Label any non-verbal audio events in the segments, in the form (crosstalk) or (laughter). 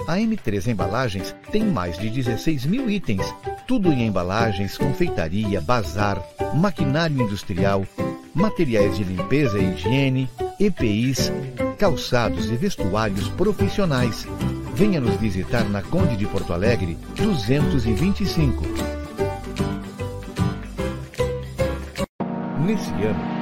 A M3 Embalagens tem mais de 16 mil itens, tudo em embalagens, confeitaria, bazar, maquinário industrial, materiais de limpeza e higiene, EPIs, calçados e vestuários profissionais. Venha nos visitar na Conde de Porto Alegre, 225. Nesse ano,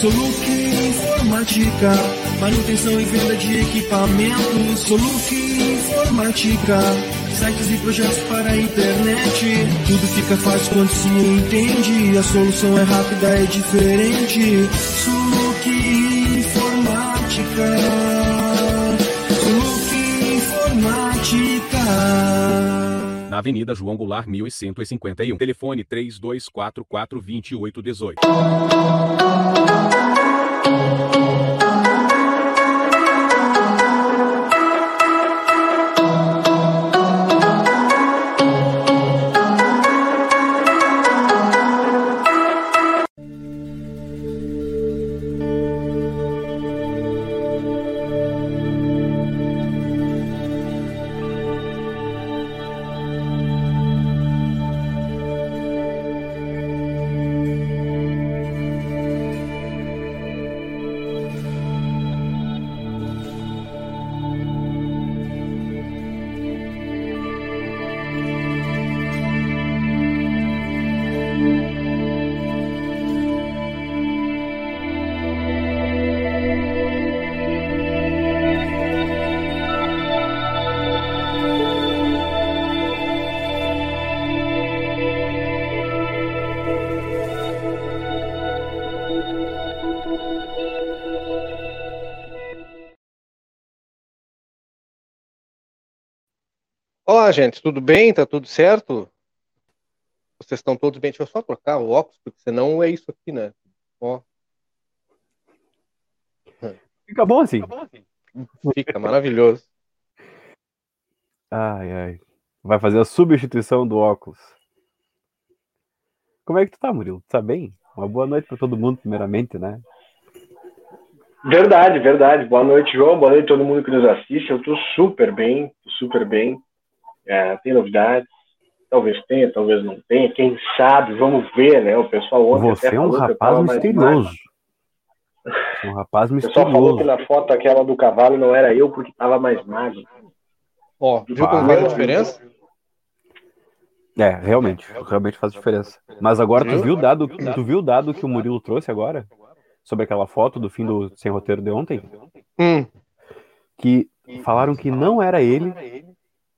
Soluc Informática, manutenção e venda de equipamentos. Soluc Informática, sites e projetos para a internet. Tudo fica fácil quando se entende. A solução é rápida, é diferente. Soluc Informática. Na Avenida João Goulart, 1151. Telefone 3244 2818. Olá, gente, tudo bem? Tá tudo certo? Vocês estão todos bem? Deixa eu só trocar o óculos, porque senão é isso aqui, né? Ó. Fica bom assim. Fica maravilhoso. Ai, ai. Vai fazer a substituição do óculos. Como é que tu tá, Murilo? Tu tá bem? Uma boa noite para todo mundo, primeiramente, né? Verdade, verdade. Boa noite, João. Boa noite a todo mundo que nos assiste. Eu tô super bem, tô super bem. É, tem novidades. Talvez tenha, talvez não tenha. Quem sabe, vamos ver, né? O pessoal ontem Você até é um rapaz misterioso. um rapaz O pessoal falou misterioso. que na foto aquela do cavalo não era eu porque tava mais magro. Ó, viu como faz a diferença? É, realmente, realmente faz diferença. Mas agora tu Viu? viu o dado, tu viu o dado que o Murilo trouxe agora? Sobre aquela foto do fim do Sem Roteiro de ontem? Hum, Que falaram que não era ele,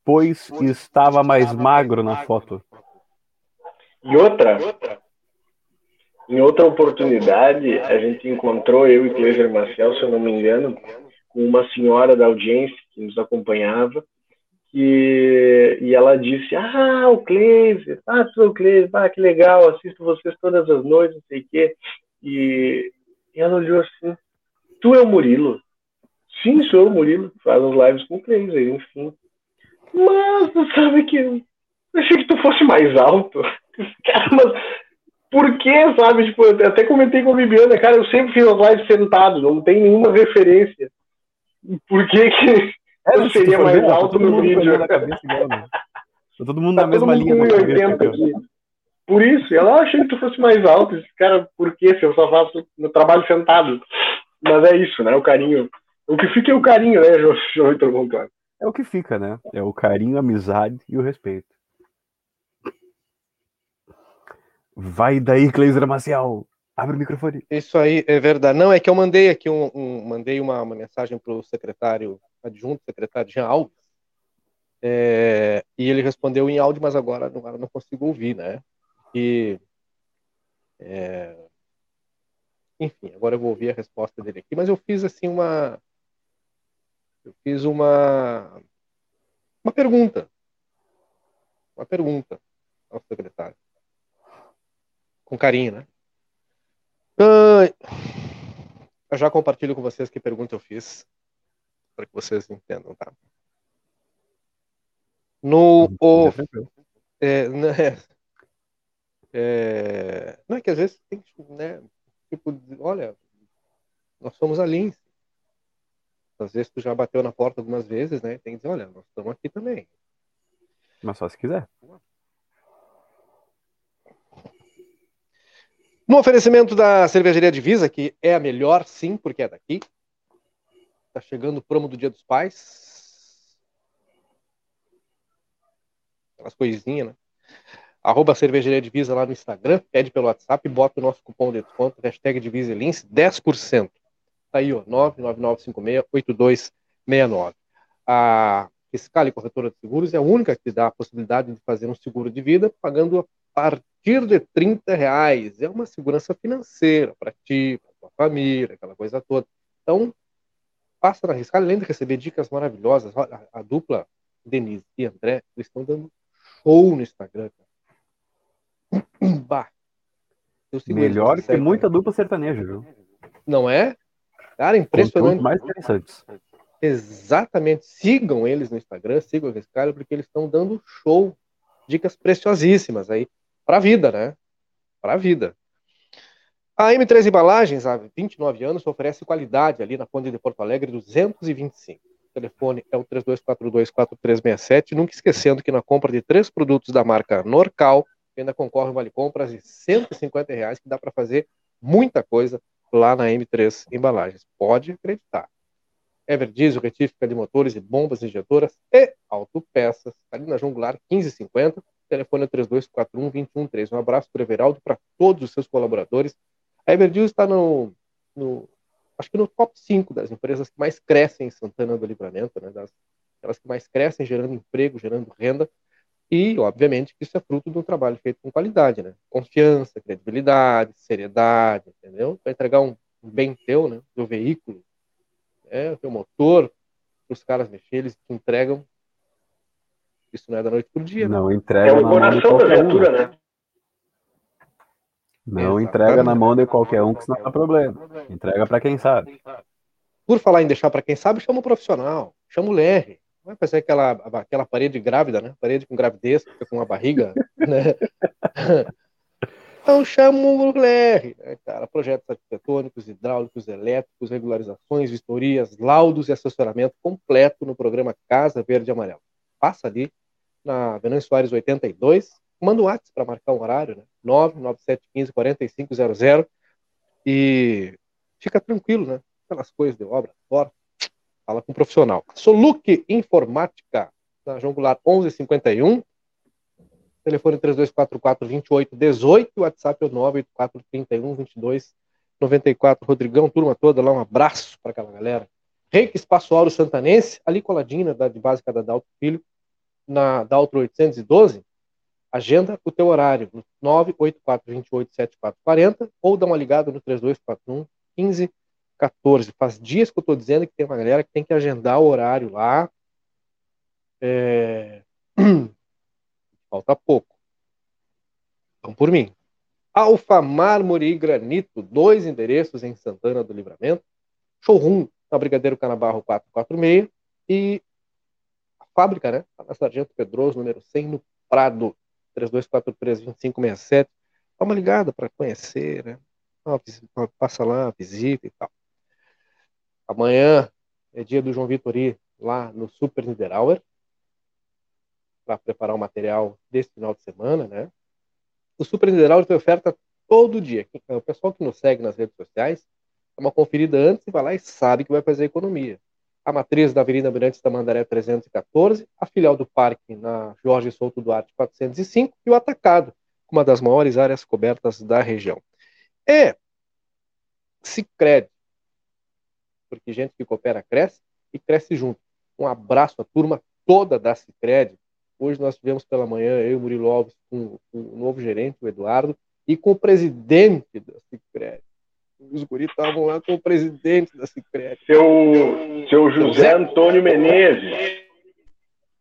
pois estava mais magro na foto. E outra, em outra oportunidade, a gente encontrou, eu e Cleiser Marcel, se eu não me engano, com uma senhora da audiência que nos acompanhava, que, e ela disse, ah, o Cleiser, ah, tu é o Cleiser, ah, que legal, assisto vocês todas as noites, não sei o quê. E, e ela olhou assim, tu é o Murilo? Sim, sou o Murilo, faz as lives com o Cleiser, enfim. Mas, tu sabe que eu achei que tu fosse mais alto. Cara, mas por que, sabe? Tipo, eu até comentei com a Bibiana, cara, eu sempre fiz as lives sentado, não tem nenhuma referência. Por que que É, eu seria for mais ó, tá alto no vídeo? cabeça igual, né? Tá todo mundo Tá na todo mesma mundo linha. com da cabeça, 1,80 cara. aqui. Por isso, ela achei que tu fosse mais alto. Esse cara, por que se eu só faço meu trabalho sentado? Mas é isso, né? O carinho. O que fica é o carinho, né, João Vitor Monclar? É o que fica, né? É o carinho, a amizade e o respeito. Vai daí, Cleiser Maciel. Abre o microfone. Isso aí é verdade. Não, é que eu mandei aqui um, um- mandei uma, uma mensagem para o secretário adjunto, secretário Jean Alves, é, e ele respondeu em áudio, mas agora não, não consigo ouvir, né? E, é, enfim, agora eu vou ouvir a resposta dele aqui, mas eu fiz assim uma, eu fiz uma, uma pergunta, uma pergunta ao secretário, com carinho, né? Ai, eu já compartilho com vocês que pergunta eu fiz, para que vocês entendam, tá? No o, é, (laughs) né, é, não é que às vezes tem né, tipo, olha, nós somos a Lince. Às vezes tu já bateu na porta algumas vezes, né? Tem que dizer, olha, nós estamos aqui também. Mas só se quiser. No oferecimento da cervejaria Divisa, que é a melhor, sim, porque é daqui. Tá chegando o promo do Dia dos Pais. Aquelas coisinhas, né? Arroba cervejaria Divisa lá no Instagram, pede pelo WhatsApp, bota o nosso cupom de desconto, hashtag Diviselince, 10%. Tá aí, ó, 999568269. A Fiscal e Corretora de Seguros é a única que dá a possibilidade de fazer um seguro de vida pagando a partir de 30 reais. É uma segurança financeira para ti, para tua família, aquela coisa toda. Então, passa na Riscal, além de receber dicas maravilhosas. Olha, a, dupla Denise e André, estão dando show no Instagram. Cara. Bah. Melhor que muita né? dupla sertaneja, viu? Não é? Cara, impressionante. Mais interessantes. Exatamente. Sigam eles no Instagram, sigam esse cara, porque eles estão dando show. Dicas preciosíssimas aí para a vida, né? Para a vida. A M3 Embalagens, há 29 anos, oferece qualidade ali na Conde de Porto Alegre 225. O telefone é o 32424367. Nunca esquecendo que na compra de três produtos da marca Norcal, ainda concorre um vale compras de 150 reais, que dá para fazer muita coisa lá na M3 Embalagens. Pode acreditar. Everdiesel, retífica de motores e bombas injetoras e autopeças. Ali na João Goulart, 1550. Telefone é 3241-2113. Um abraço para Everaldo, para todos os seus colaboradores. A Everdiesel está no, no, acho que no top 5 das empresas que mais crescem em Santana do Livramento, né? Das, aquelas que mais crescem, gerando emprego, gerando renda. E, obviamente, que isso é fruto de um trabalho feito com qualidade, né? Confiança, credibilidade, seriedade, entendeu? Para entregar um, um bem teu, né? Do veículo, é, o teu motor, para os caras mexer, eles te entregam. Isso não é da noite dia, né? Não É entrega o na mão de coração da qualquer um. viatura, né? Não Exatamente. entrega na mão de qualquer um, que senão dá problema. Entrega pra quem sabe. Por falar em deixar para quem sabe, chama o profissional, chama o LR. Vai fazer aquela, aquela parede grávida, né? Parede com gravidez, com a barriga, né? (laughs) Então chama o LR, né, cara? Projetos arquitetônicos, hidráulicos, elétricos, regularizações, vistorias, laudos e assessoramento completo no programa Casa Verde e Amarelo. Passa ali na Venâncio Soares 82, manda um WhatsApp para marcar um horário, né? 99715 4500 e fica tranquilo, né? Aquelas coisas de obra, fora, fala com um profissional. Soluc Informática, na João Goulart 1151, telefone 3244-2818, WhatsApp é o 98431-2294. Rodrigão, turma toda lá, um abraço para aquela galera. Reiki Espaço Auro Santanense, ali coladinho na idade básica da Dalto Filho, na Daltro 812, agenda o teu horário no 984287440 ou dá uma ligada no 3241 1514. Faz dias que eu estou dizendo que tem uma galera que tem que agendar o horário lá. É... (clears throat) Falta pouco. Então, por mim. Alfa Mármore e Granito, dois endereços em Santana do Livramento. Showroom na Brigadeiro Canabarro 446 e a fábrica, né? Na Sargento Pedroso, número 100, no Prado, 3243-2567. Dá uma ligada para conhecer, né? Passa lá, visita e tal. Amanhã é dia do João Vitori lá no Super Niederauer para preparar o material desse final de semana, né? O Super Niederauer tem oferta todo dia. O pessoal que nos segue nas redes sociais dá uma conferida antes e vai lá e sabe que vai fazer economia. A matriz da Avenida Mirantes da Mandaré 314, a filial do parque na Jorge Souto Duarte 405 e o atacado, uma das maiores áreas cobertas da região. É Cicred, porque gente que coopera cresce e cresce junto. Um abraço à turma toda da Cicred. Hoje nós tivemos pela manhã, eu e o Murilo Alves, com, com o novo gerente, o Eduardo, e com o presidente da Cicred. Os guris estavam lá com o presidente da Cicred. Seu, seu José Antônio Menezes.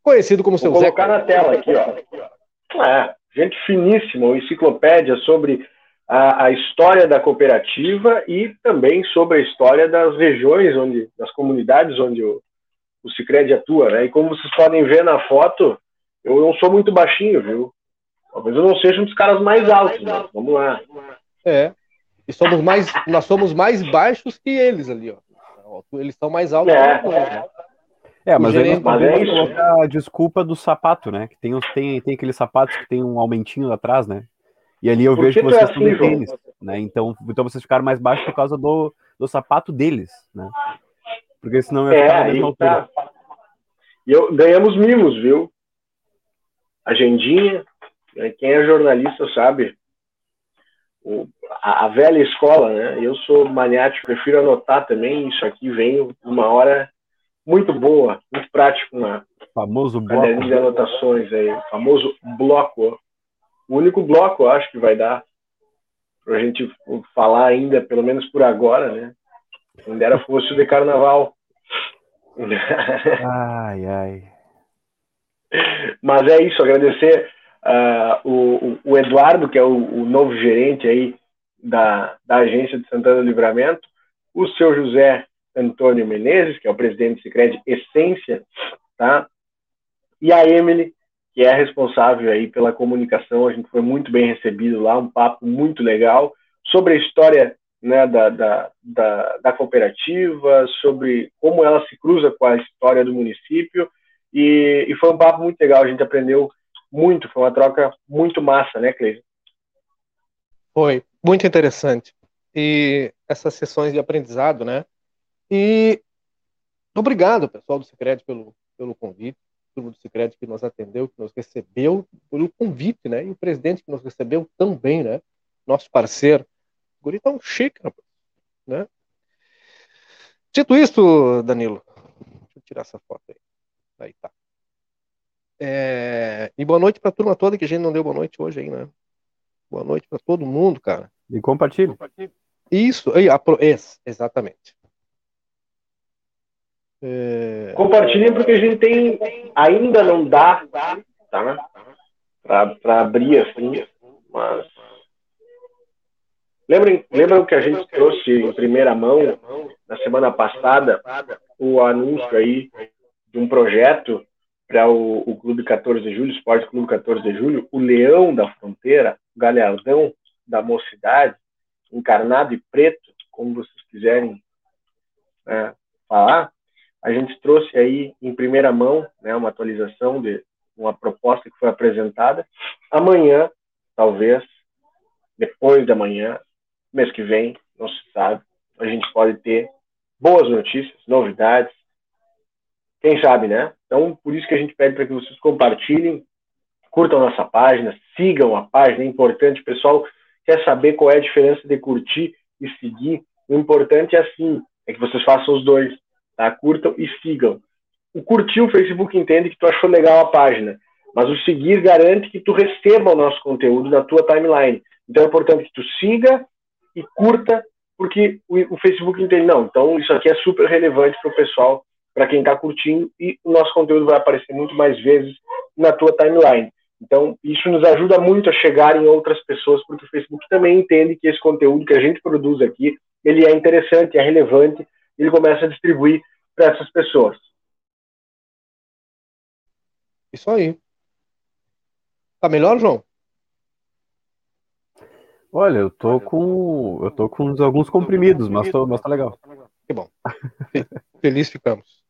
Conhecido como seu Vou Zé. colocar na tela aqui, ó. É, gente finíssima, uma enciclopédia sobre a, a, história da cooperativa e também sobre a história das regiões, onde, das comunidades onde o, o Cicred atua, né? E como vocês podem ver na foto, eu não sou muito baixinho, viu? Talvez eu não seja um dos caras mais altos, né? Vamos lá. É. E somos mais, nós somos mais baixos que eles ali, ó. Eles são mais altos é. que nós, né? É, mas aí gerente- mas é podemos isso. colocar a desculpa do sapato, né? Que tem, uns, tem, tem aqueles sapatos que tem um aumentinho atrás, né? E ali eu Por vejo que que é vocês de assim, João? tênis, né? Então, então vocês ficaram mais baixos por causa do, do sapato deles, né? Porque senão ia ficar na É, mesma aí altura. tá. E eu, ganhamos mimos, viu? Agendinha. né? Quem é jornalista sabe. O- a, a velha escola, né? Eu sou maniático, prefiro anotar também. Isso aqui vem uma hora muito boa, muito prático na Famoso bloco. de anotações aí. O famoso bloco. O único bloco, eu acho, que vai dar pra gente falar ainda, pelo menos por agora, né? Quem dera fosse o de carnaval. Ai, ai. Mas é isso, agradecer o, o- o Eduardo, que é o, o novo gerente aí da, da agência de Santana do Livramento, o seu José Antônio Menezes, que é o presidente do Sicredi Essência, tá? E a Emily, que é responsável aí pela comunicação, a gente foi muito bem recebido lá, um papo muito legal sobre a história né, da, da, da, da cooperativa, sobre como ela se cruza com a história do município, e, e foi um papo muito legal, a gente aprendeu muito, foi uma troca muito massa, né, Cleison? Foi muito interessante. E essas sessões de aprendizado, né? E obrigado, pessoal do Sicredi pelo, pelo convite, turma do Sicredi que nos atendeu, que nos recebeu pelo convite, né? E o presidente que nos recebeu tão bem, né? Nosso parceiro. O guri tá um chique, né? Dito isso, Danilo, deixa eu tirar essa foto aí. Aí tá. É, E boa noite pra turma toda, que a gente não deu boa noite hoje aí, né? Boa noite pra todo mundo, cara. E compartilhe. Isso, aí, apro- ex- exatamente. É, Compartilhem porque a gente tem, ainda não dá, tá? Pra, pra abrir assim, mas... Lembrem, lembram que a gente trouxe em primeira mão, na semana passada, o anúncio aí de um projeto para o, o Clube 14 de Julho, Esporte Clube 14 de Julho, o Leão da Fronteira, o Galhardão da Mocidade, encarnado e preto, como vocês quiserem né, falar, a gente trouxe aí em primeira mão né, uma atualização de uma proposta que foi apresentada. Amanhã, talvez, depois de amanhã, mês que vem, não se sabe, a gente pode ter boas notícias, novidades. Quem sabe, né? Então, por isso que a gente pede para que vocês compartilhem, curtam nossa página, sigam a página, é importante, o pessoal quer saber qual é a diferença de curtir e seguir. O importante é assim, é que vocês façam os dois, tá? Curtam e sigam. O curtir, o Facebook entende que tu achou legal a página, mas o seguir garante que tu receba o nosso conteúdo na tua timeline. Então é importante que tu siga e curta, porque o, o Facebook entende, não, então isso aqui é super relevante para o pessoal, para quem está curtindo, e o nosso conteúdo vai aparecer muito mais vezes na tua timeline. Então, isso nos ajuda muito a chegar em outras pessoas, porque o Facebook também entende que esse conteúdo que a gente produz aqui, ele é interessante, é relevante, ele começa a distribuir para essas pessoas. Isso aí. Tá melhor, João? Olha, eu tô com. Eu tô com alguns comprimidos, mas, tô, mas tá legal. Que bom. Feliz ficamos.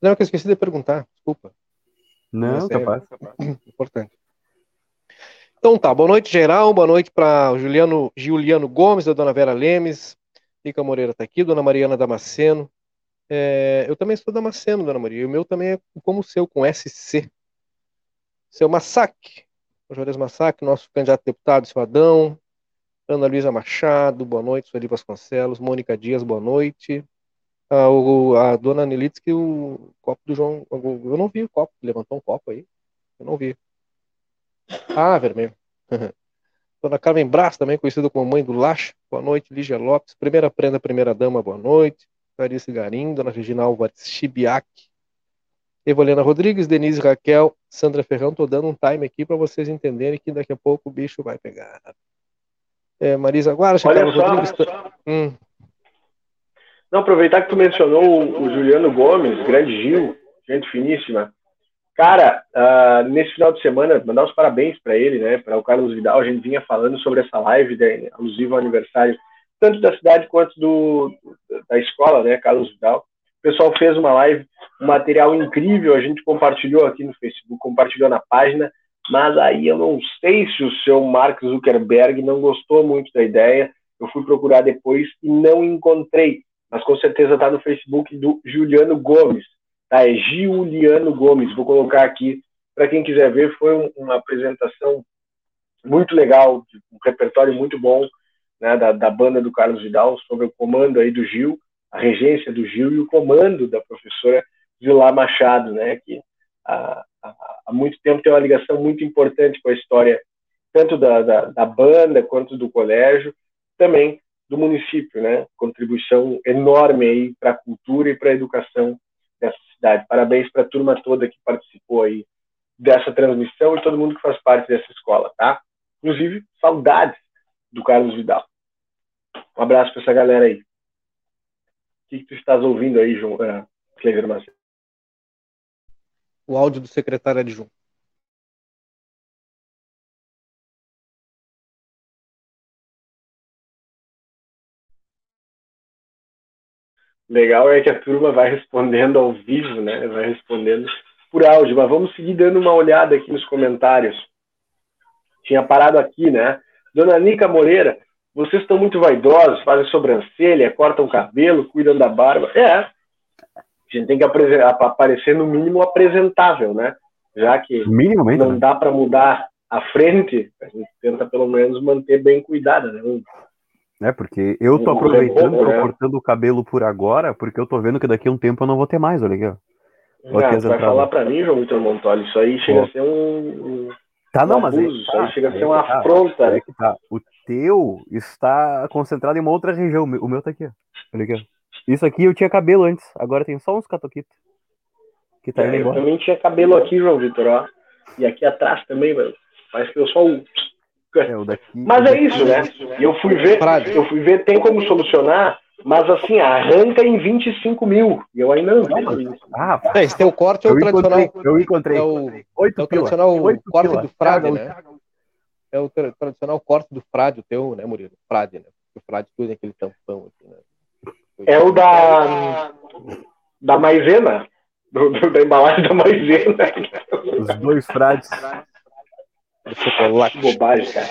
Não, que eu esqueci de perguntar, desculpa. Não, é capaz. (clears throat) Importante. Então tá, boa noite geral, boa noite para o Juliano, Juliano Gomes, da Dona Vera Lemes, Rica Moreira tá aqui, Dona Mariana Damasceno. É, eu também sou Damasceno, Dona Maria, e o meu também é como o seu, com SC. Seu Massac, o Juarez Massac, nosso candidato a deputado, seu Adão, Ana Luísa Machado, boa noite, Sueli Vasconcelos, Mônica Dias, boa noite. Ah, o- a dona Nelitz, que o copo do João. Eu não vi o copo, levantou um copo aí. Eu não vi. Ah, vermelho. (laughs) Dona Carmen Brás, também conhecida como mãe do Lacha. Boa noite, Lígia Lopes. Primeira prenda, primeira dama, boa noite. Clarice Garim, Dona Regina Alvares Chibiac. Evolena Rodrigues, Denise Raquel, Sandra Ferrão. Tô dando um time aqui para vocês entenderem que daqui a pouco o bicho vai pegar. É, Marisa Guarcha, Olha Carlos só. Rodrigues. Hum, Não, aproveitar que tu mencionou o, o Juliano Gomes, grande Gil, gente finíssima. Cara, ah, nesse final de semana, mandar os parabéns para ele, né? Para o Carlos Vidal. A gente vinha falando sobre essa live de, alusiva ao aniversário, tanto da cidade quanto do, da escola, né? Carlos Vidal. O pessoal fez uma live, um material incrível. A gente compartilhou aqui no Facebook, compartilhou na página. Mas aí eu não sei se o seu Mark Zuckerberg não gostou muito da ideia. Eu fui procurar depois e não encontrei mas com certeza está no Facebook do Juliano Gomes. Tá? É Giuliano Gomes. Vou colocar aqui para quem quiser ver. Foi um- uma apresentação muito legal, um repertório muito bom né, da, da banda do Carlos Vidal sobre o comando aí do Gil, a regência do Gil e o comando da professora Vilá Machado, né, que há, há- há muito tempo tem uma ligação muito importante com a história tanto da, da, da banda quanto do colégio, também do município, né? Contribuição enorme aí para a cultura e para a educação dessa cidade. Parabéns para a turma toda que participou aí dessa transmissão e todo mundo que faz parte dessa escola, tá? Inclusive, saudades do Carlos Vidal. Um abraço para essa galera aí. O que, que tu estás ouvindo aí, João, uh, Clever Macedo? o áudio do secretário adjunto. Legal é que a turma vai respondendo ao vivo, né? Vai respondendo por áudio. Mas vamos seguir dando uma olhada aqui nos comentários. Tinha parado aqui, né? Dona Nica Moreira, vocês estão muito vaidosos, fazem sobrancelha, cortam cabelo, cuidam da barba. É. A gente tem que aparecer no mínimo apresentável, né? Já que Minimamente. não né? dá para mudar a frente, a gente tenta pelo menos manter bem cuidada, né? É, porque eu tô Um aproveitando, tô né? cortando o cabelo por agora, porque eu tô vendo que daqui a um tempo eu não vou ter mais, olha aqui, ó. Ah, tu vai falar para mim, João Vitor Montoli, isso aí chega Pô. a ser um, Tá, não, Um mas aí abuso, isso aí tá, chega a ser uma tá, afronta. aí que tá. O teu está concentrado em uma outra região. O meu- tá aqui, ó. Olha aqui, ó. Isso aqui eu tinha cabelo antes, agora tem só uns catoquitos. Que tá indo É, eu embora. também tinha cabelo aqui, João Vitor, ó. E aqui atrás também, mano. Parece que eu um. É, o daqui, Mas o é isso, né? E eu fui ver, eu fui ver, tem como solucionar, mas assim, arranca em 25 mil. E eu ainda não mas- isso. Ah, É, esse teu corte é o eu tradicional. encontrei, eu encontrei. É o, Oito é o tradicional Oito corte pila. do frade, né? É o tra- tradicional corte do frade, o teu, né, Murilo? Frade, né? O frade que usa aquele tampão aqui, né? É o da. Da maisena. Do, do- da embalagem da maisena. Os dois frades. (laughs) bobagem, cara.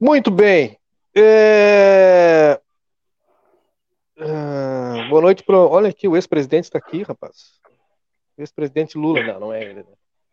Muito bem. É... Ah, boa noite pro. Olha aqui, o ex-presidente está aqui, rapaz. Ex-presidente Lula, não, não é ele, né?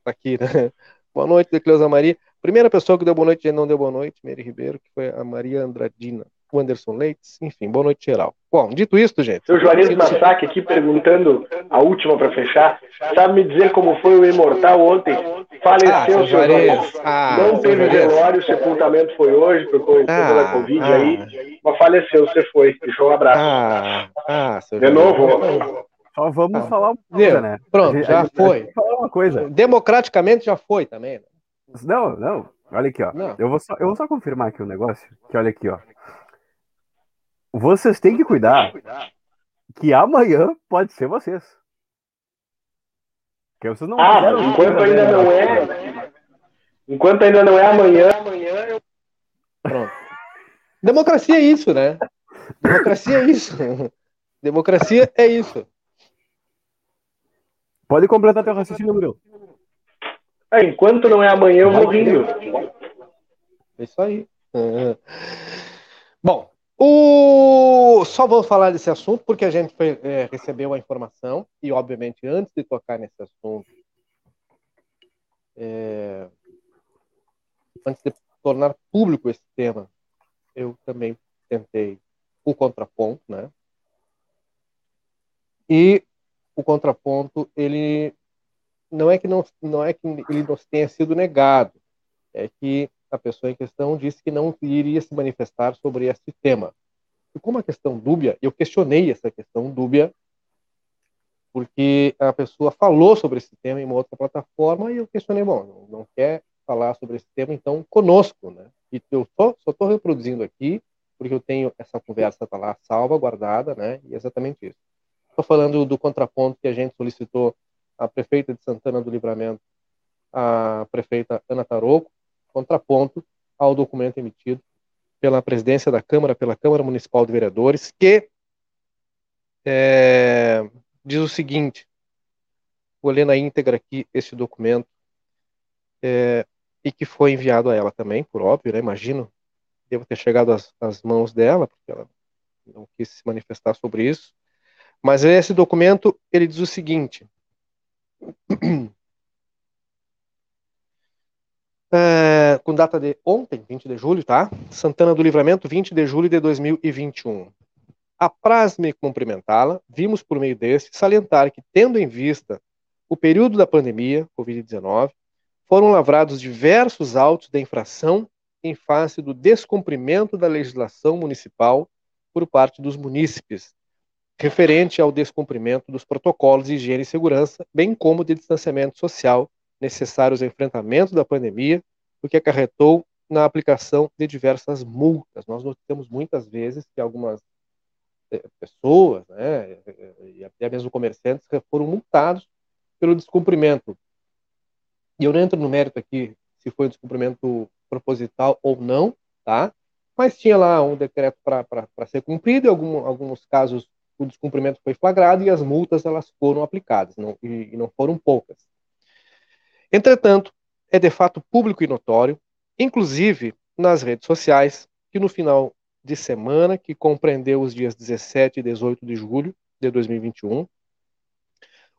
Tá aqui, né? (laughs) Boa noite, Decleusa Maria. Primeira pessoa que deu boa noite e não deu boa noite, Mary Ribeiro, que foi a Maria Andradina. O Anderson Leites, enfim, boa noite geral. Bom, dito isto, gente. Seu Juarez Massac aqui perguntando a última para fechar. Sabe me dizer como foi o imortal ontem? Ah, Faleceu, seu seu Juarez. Ah, Não teve velório, o sepultamento foi hoje, por conta Ah, da Covid ah. aí. Mas faleceu, você foi. Deixou um abraço. Ah, ah, seu De novo, Só vamos Ah. falar uma Deu. coisa, né? Pronto, gente- já foi. falar uma coisa. Democraticamente já foi também. né? Não, não. Olha aqui, ó. Não. Eu vou, só, eu vou só confirmar aqui o negócio. Que olha aqui, ó. Vocês têm que cuidar que amanhã pode ser vocês. Que vocês não Ah, enquanto ainda dela. não é. Enquanto ainda não é amanhã, amanhã eu. Pronto. Democracia é isso, né? Democracia é isso. Democracia é isso. Pode completar teu raciocínio, Murilo. Ah, enquanto não é amanhã, eu vou rindo. É isso aí. Uhum. Bom, o... só vou falar desse assunto porque a gente foi, é, recebeu a informação e, obviamente, antes de tocar nesse assunto, é, antes de tornar público esse tema, eu também tentei o contraponto, né? E o contraponto, ele não é que não, não é que ele nos tenha sido negado, é que a pessoa em questão disse que não iria se manifestar sobre esse tema. Ficou uma questão dúbia, eu questionei essa questão dúbia, porque a pessoa falou sobre esse tema em uma outra plataforma e eu questionei, bom, não quer falar sobre esse tema, então conosco, né? E eu só estou reproduzindo aqui, porque eu tenho essa conversa tá lá salva, guardada, né? E é exatamente isso. Estou falando do contraponto que a gente solicitou à prefeita de Santana do Livramento, a prefeita Ana Taroco, contraponto ao documento emitido pela presidência da Câmara, pela Câmara Municipal de Vereadores, que é, diz o seguinte: vou ler na íntegra aqui este documento, é, e que foi enviado a ela também, por óbvio, né? Imagino, devo ter chegado às, às mãos dela, porque ela não quis se manifestar sobre isso. Mas esse documento ele diz o seguinte: (clears throat) é, com data de ontem, 20 de julho, tá? Santana do Livramento, 20 de julho de 2021. Apraz-me cumprimentá-la, vimos por meio deste salientar que, tendo em vista o período da pandemia, Covid-19, foram lavrados diversos autos de infração em face do descumprimento da legislação municipal por parte dos munícipes, referente ao descumprimento dos protocolos de higiene e segurança, bem como de distanciamento social necessários ao enfrentamento da pandemia, o que acarretou na aplicação de diversas multas. Nós notamos muitas vezes que algumas eh, pessoas, né, e até mesmo comerciantes, foram multados pelo descumprimento. E eu não entro no mérito aqui se foi um descumprimento proposital ou não, tá? Mas tinha lá um decreto para ser cumprido, em algum, alguns casos o descumprimento foi flagrado e as multas elas foram aplicadas, não, e, e não foram poucas. Entretanto, é de fato público e notório, inclusive nas redes sociais, que no final de semana, que compreendeu os dias 17 e 18 de julho de 2021,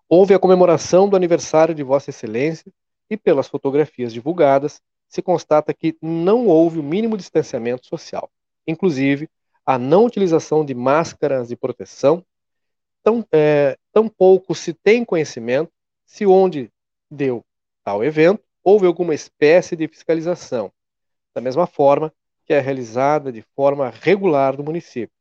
houve a comemoração do aniversário de Vossa Excelência e, pelas fotografias divulgadas, se constata que não houve o mínimo distanciamento social. Inclusive, a não utilização de máscaras de proteção, tão, é, tão pouco se tem conhecimento se onde deu tal evento houve alguma espécie de fiscalização, da mesma forma que é realizada de forma regular do município.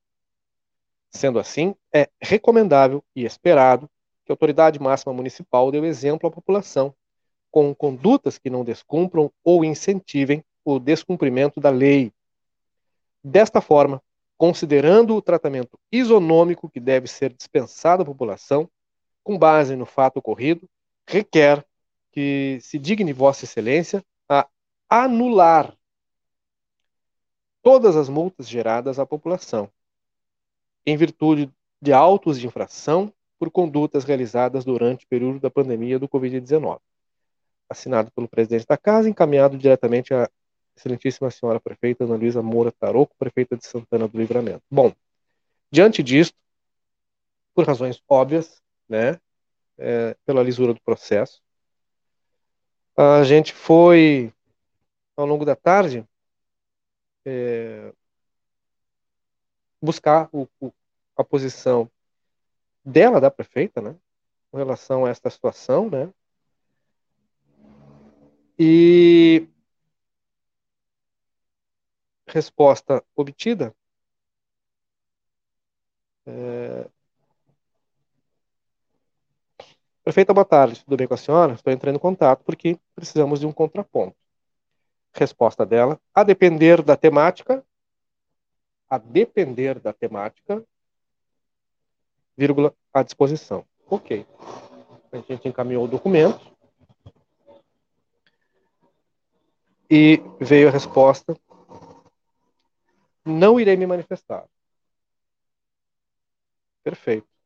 Sendo assim, é recomendável e esperado que a autoridade máxima municipal dê o exemplo à população, com condutas que não descumpram ou incentivem o descumprimento da lei. Desta forma, considerando o tratamento isonômico que deve ser dispensado à população, com base no fato ocorrido, requer que se digne Vossa Excelência a anular todas as multas geradas à população, em virtude de autos de infração por condutas realizadas durante o período da pandemia do Covid-19. Assinado pelo presidente da Casa, encaminhado diretamente à excelentíssima senhora prefeita Ana Luísa Moura Taroco, prefeita de Santana do Livramento. Bom, diante disto, por razões óbvias, né, é, pela lisura do processo, a gente foi, ao longo da tarde, é, buscar o, o, a posição dela, da prefeita, né, com relação a esta situação, né, e resposta obtida é, Prefeita, boa tarde. Tudo bem com a senhora? Estou entrando em contato porque precisamos de um contraponto. Resposta dela: a depender da temática, a depender da temática, vírgula, à disposição. Ok. A gente encaminhou o documento. E veio a resposta: não irei me manifestar. Perfeito.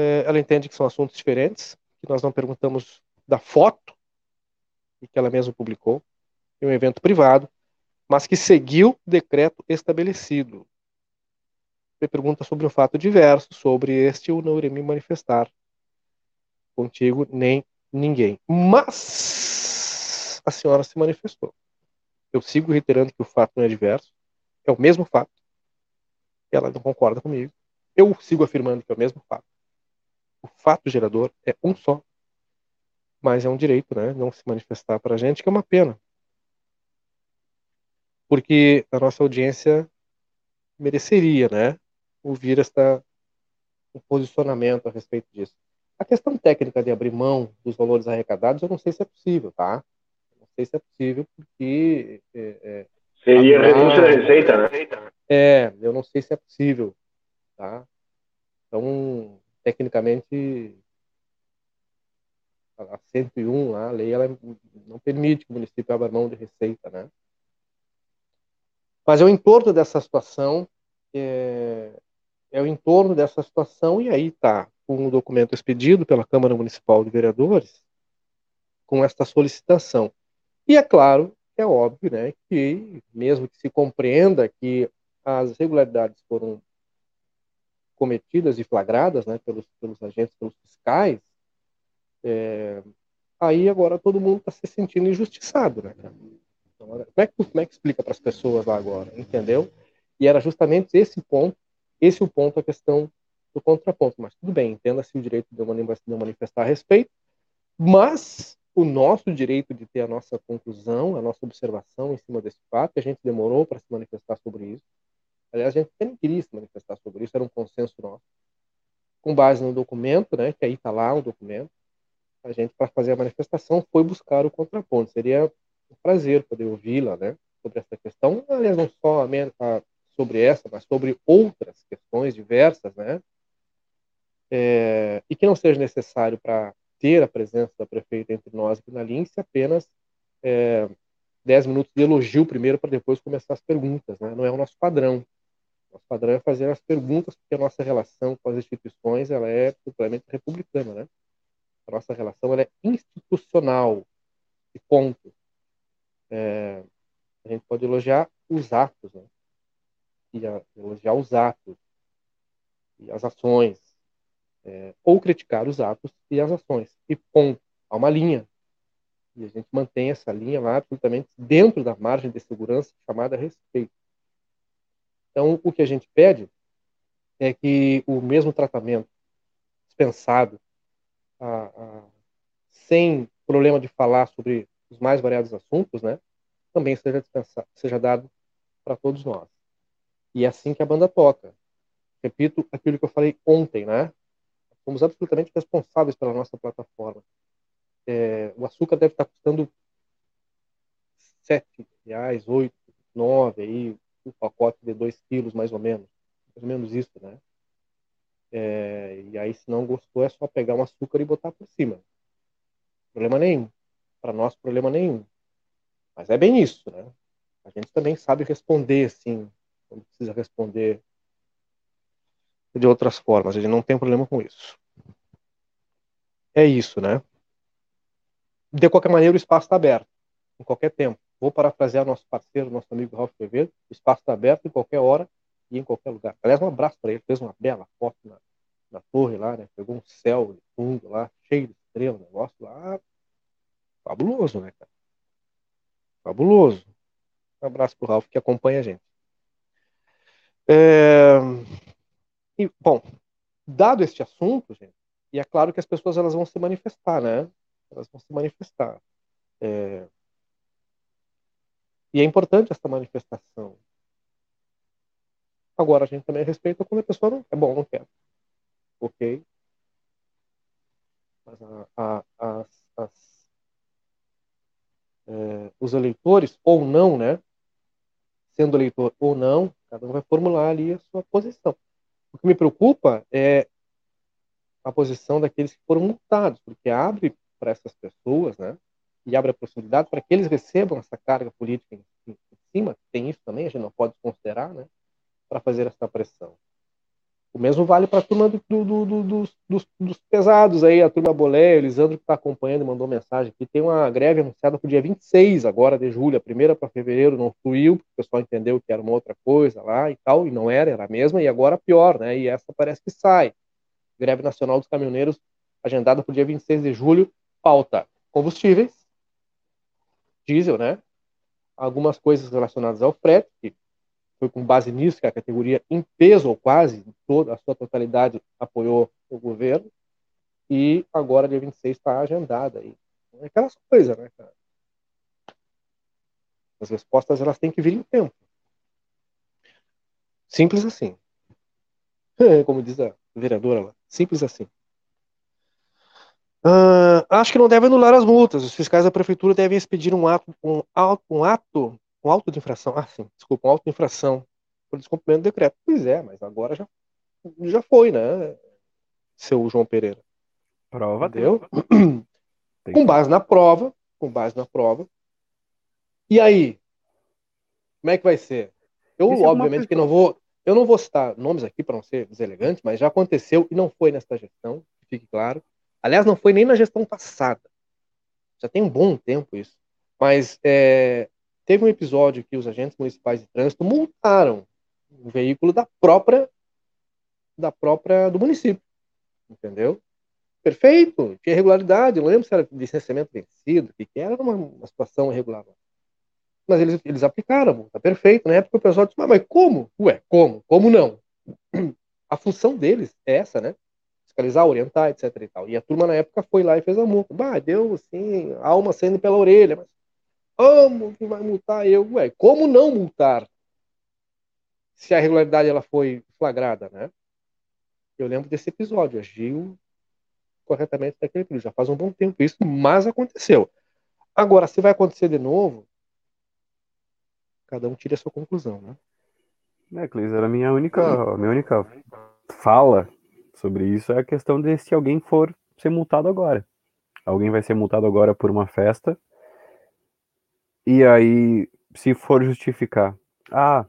É, ela entende que são assuntos diferentes, que nós não perguntamos da foto, e que ela mesma publicou, em um evento privado, mas que seguiu o decreto estabelecido. Ele pergunta sobre um fato diverso, sobre este eu não irei me manifestar contigo nem ninguém. Mas a senhora se manifestou. Eu sigo reiterando que o fato não é diverso, é o mesmo fato. Ela não concorda comigo. Eu sigo afirmando que é o mesmo fato. O fato gerador é um só. Mas é um direito, né? Não se manifestar para a gente, que é uma pena. Porque a nossa audiência mereceria, né? Ouvir esta, um posicionamento a respeito disso. A questão técnica de abrir mão dos valores arrecadados, eu não sei se é possível, tá? Não sei se é possível, porque. É, é, Seria renúncia da receita, né? É, eu não sei se é possível, tá? Então, tecnicamente, a 101, a lei, ela não permite que o município abra mão de receita, né? Mas é o entorno dessa situação, é, é o entorno dessa situação, e aí está com o documento expedido pela Câmara Municipal de Vereadores, com esta solicitação. E é claro, é óbvio, né, que mesmo que se compreenda que as irregularidades foram cometidas e flagradas, né, pelos, pelos agentes, pelos fiscais, é, aí agora todo mundo está se sentindo injustiçado, né, Então, como, é que, como é que explica para as pessoas lá agora, entendeu? E era justamente esse ponto, esse o ponto, a questão do contraponto. Mas tudo bem, entenda-se o direito de eu manifestar a respeito, mas o nosso direito de ter a nossa conclusão, a nossa observação em cima desse fato, a gente demorou para se manifestar sobre isso. Aliás, a gente nem queria se manifestar sobre isso, era um consenso nosso. Com base no documento, né, que aí está lá o documento, a gente, para fazer a manifestação, foi buscar o contraponto. Seria um prazer poder ouvi-la né, sobre essa questão. Aliás, não só a, sobre essa, mas sobre outras questões diversas, né? É, e que não seja necessário para ter a presença da prefeita entre nós aqui na Lince apenas é, 10 minutos de elogio primeiro para depois começar as perguntas, né? Não é o nosso padrão. Nosso padrão é fazer as perguntas porque a nossa relação com as instituições ela é completamente republicana, né? A nossa relação ela é institucional e ponto. É, a gente pode elogiar os atos, né? E a, elogiar os atos e as ações, é, ou criticar os atos e as ações. E ponto. Há uma linha. E a gente mantém essa linha lá absolutamente dentro da margem de segurança chamada respeito. Então, o que a gente pede é que o mesmo tratamento dispensado, a, a, sem problema de falar sobre os mais variados assuntos, né, também seja seja dado para todos nós. E é assim que a banda toca. Repito aquilo que eu falei ontem, né? Somos absolutamente responsáveis pela nossa plataforma. É, o açúcar deve estar custando sete reais, oito, nove aí, um pacote de dois quilos mais ou menos, mais ou menos isso, né? É, e aí, se não gostou, é só pegar um açúcar e botar por cima. Problema nenhum. Para nós, problema nenhum. Mas é bem isso, né? A gente também sabe responder, assim, quando precisa responder de outras formas. A gente não tem problema com isso. É isso, né? De qualquer maneira, o espaço está aberto, em qualquer tempo. Vou parafrasear nosso parceiro, nosso amigo Ralf Quevedo. O espaço está aberto em qualquer hora e em qualquer lugar. Aliás, um abraço para ele. Fez uma bela foto na, na torre lá, né? Pegou um céu de fundo lá, cheio de estrelas, um negócio lá. Fabuloso, né, cara? Fabuloso. Um abraço para o Ralf que acompanha a gente. É... E, bom, dado este assunto, gente, e é claro que as pessoas elas vão se manifestar, né? Elas vão se manifestar. É... E é importante essa manifestação. Agora, a gente também respeita quando a pessoa não quer. Bom, não quer. Ok? Mas a, a, as, as, é, os eleitores, ou não, né? Sendo eleitor ou não, cada um vai formular ali a sua posição. O que me preocupa é a posição daqueles que foram multados, porque abre para essas pessoas, né? E abre a possibilidade para que eles recebam essa carga política em, em, cima, tem isso também, a gente não pode considerar, né? Para fazer essa pressão. O mesmo vale para a turma do, do, do, dos, dos, pesados aí, a turma Bolé, Elisandro que está acompanhando e mandou mensagem aqui. Tem uma greve anunciada para o dia 26 agora de julho, a primeira para fevereiro não fluiu, porque o pessoal entendeu que era uma outra coisa lá e tal, e não era, era a mesma, e agora pior, né? E essa parece que sai. Greve Nacional dos Caminhoneiros, agendada para o dia 26 de julho, pauta combustíveis, diesel, né? Algumas coisas relacionadas ao frete, que foi com base nisso que a categoria, em peso ou quase, toda a sua totalidade, apoiou o governo. E agora, dia 26, está agendada aí. É aquelas coisas, né, cara? As respostas elas têm que vir em tempo. Simples assim. (laughs) Como diz a vereadora lá. Simples assim. Uh, acho que não deve anular as multas. Os fiscais da prefeitura devem expedir um ato, um, um ato um auto de infração. Ah, sim, desculpa, um auto de infração por descumprimento do decreto. Pois é, mas agora já, já foi, né, seu João Pereira? Prova Entendeu? (clears throat) com base na prova, com base na prova. E aí? Como é que vai ser? Eu, Isso é obviamente, é que não vou. Eu não vou citar nomes aqui para não ser deselegante, mas já aconteceu e não foi nesta gestão, fique claro. Aliás, não foi nem na gestão passada. Já tem um bom tempo isso. Mas é, Teve um episódio que os agentes municipais de trânsito multaram um veículo da própria da própria do município, entendeu? Perfeito, tinha irregularidade, não lembro se era licenciamento vencido, que, que era, uma, uma situação irregular. Mas eles, eles aplicaram, tá perfeito. Na época o pessoal disse, mas, mas como? Ué, como? Como não? (clears throat) A função deles é essa, né? Fiscalizar, orientar, etc e tal. E a turma na época foi lá e fez a multa. Bah, deu assim, alma saindo pela orelha, mas como que vai multar eu? Ué, como não multar? Se a irregularidade ela foi flagrada, né? Eu lembro desse episódio, agiu corretamente naquele período. Já faz um bom tempo isso, mas aconteceu. Agora, se vai acontecer de novo, cada um tira a sua conclusão, né? É, Clis, era a minha única, minha única fala sobre isso é a questão de se alguém for ser multado agora. Alguém vai ser multado agora por uma festa e aí, se for justificar, ah,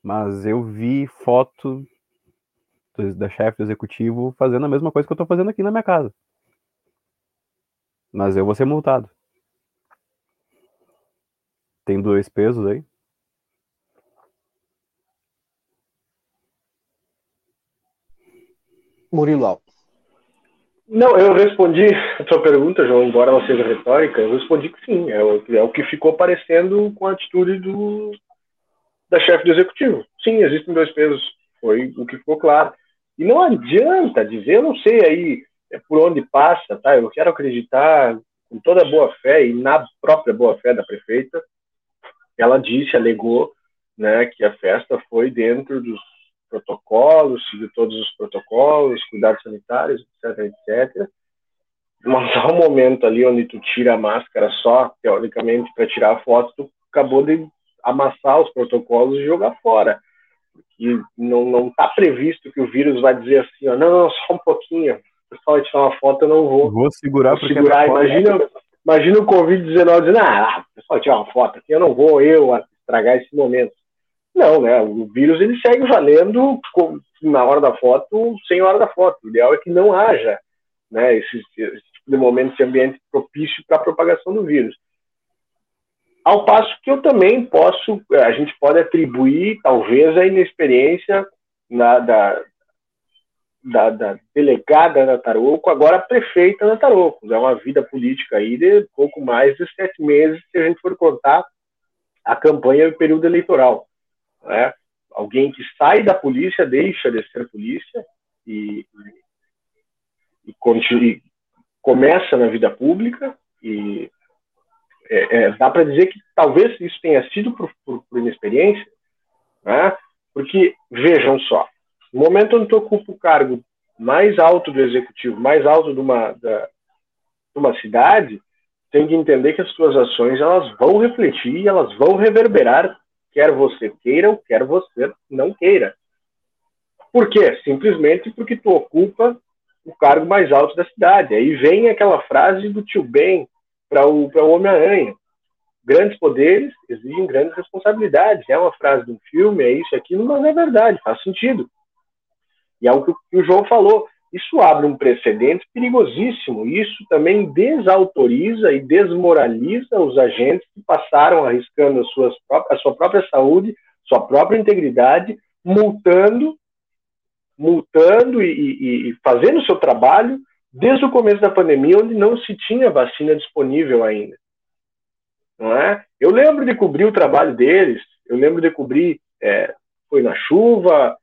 mas eu vi foto da chefe do executivo fazendo a mesma coisa que eu tô fazendo aqui na minha casa. Mas eu vou ser multado. Tem dois pesos aí? Murilo Alves. Não, eu respondi a tua pergunta, João, embora ela seja retórica, eu respondi que sim, é o, é o que ficou parecendo com a atitude do, da chefe do executivo. Sim, existem dois pesos, foi o que ficou claro. E não adianta dizer, eu não sei aí é por onde passa, tá? Eu quero acreditar com toda a boa fé e na própria boa fé da prefeita, ela disse, alegou, né, que a festa foi dentro dos protocolos, seguir todos os protocolos, cuidados sanitários, etc, etc. Mas há um momento ali onde tu tira a máscara só, teoricamente, para tirar a foto, tu acabou de amassar os protocolos e jogar fora. E não não está previsto que o vírus vai dizer assim, ó, não, não, só um pouquinho, o pessoal vai tirar uma foto, eu não vou. Vou segurar, vou segurar. Imagina, imagina o Covid-19 dizendo, ah, pessoal tirar uma foto aqui, eu não vou eu estragar esse momento. Não, né? O vírus ele segue valendo na hora da foto, sem hora da foto. O ideal é que não haja né, esse, esse tipo de momento, esse ambiente propício para a propagação do vírus. Ao passo que eu também posso, a gente pode atribuir, talvez, a inexperiência na, da, da, da, delegada da Tarouco, agora prefeita da Tarouco. É uma vida política aí de pouco mais de sete meses, se a gente for contar a campanha e o período eleitoral. Né? Alguém que sai da polícia, deixa de ser polícia e, e, continua, e começa na vida pública e é, é, dá para dizer que talvez isso tenha sido por, por, por inexperiência, né? porque vejam só, no momento onde tu ocupa o cargo mais alto do executivo, mais alto de uma, da, de uma cidade, tem que entender que as suas ações elas vão refletir, elas vão reverberar quer você queira ou quer você não queira. Por quê? Simplesmente porque tu ocupa o cargo mais alto da cidade. Aí vem aquela frase do tio Ben para o, o Homem-Aranha. Grandes poderes exigem grandes responsabilidades. É uma frase de um filme, é isso, é aquilo, mas é verdade, faz sentido. E é o que o João falou. Isso abre um precedente perigosíssimo. Isso também desautoriza e desmoraliza os agentes que passaram arriscando a, suas, a sua própria saúde, sua própria integridade, multando, multando e, e, e fazendo o seu trabalho desde o começo da pandemia, onde não se tinha vacina disponível ainda. Não é? Eu lembro de cobrir o trabalho deles, eu lembro de cobrir, é, foi na chuva,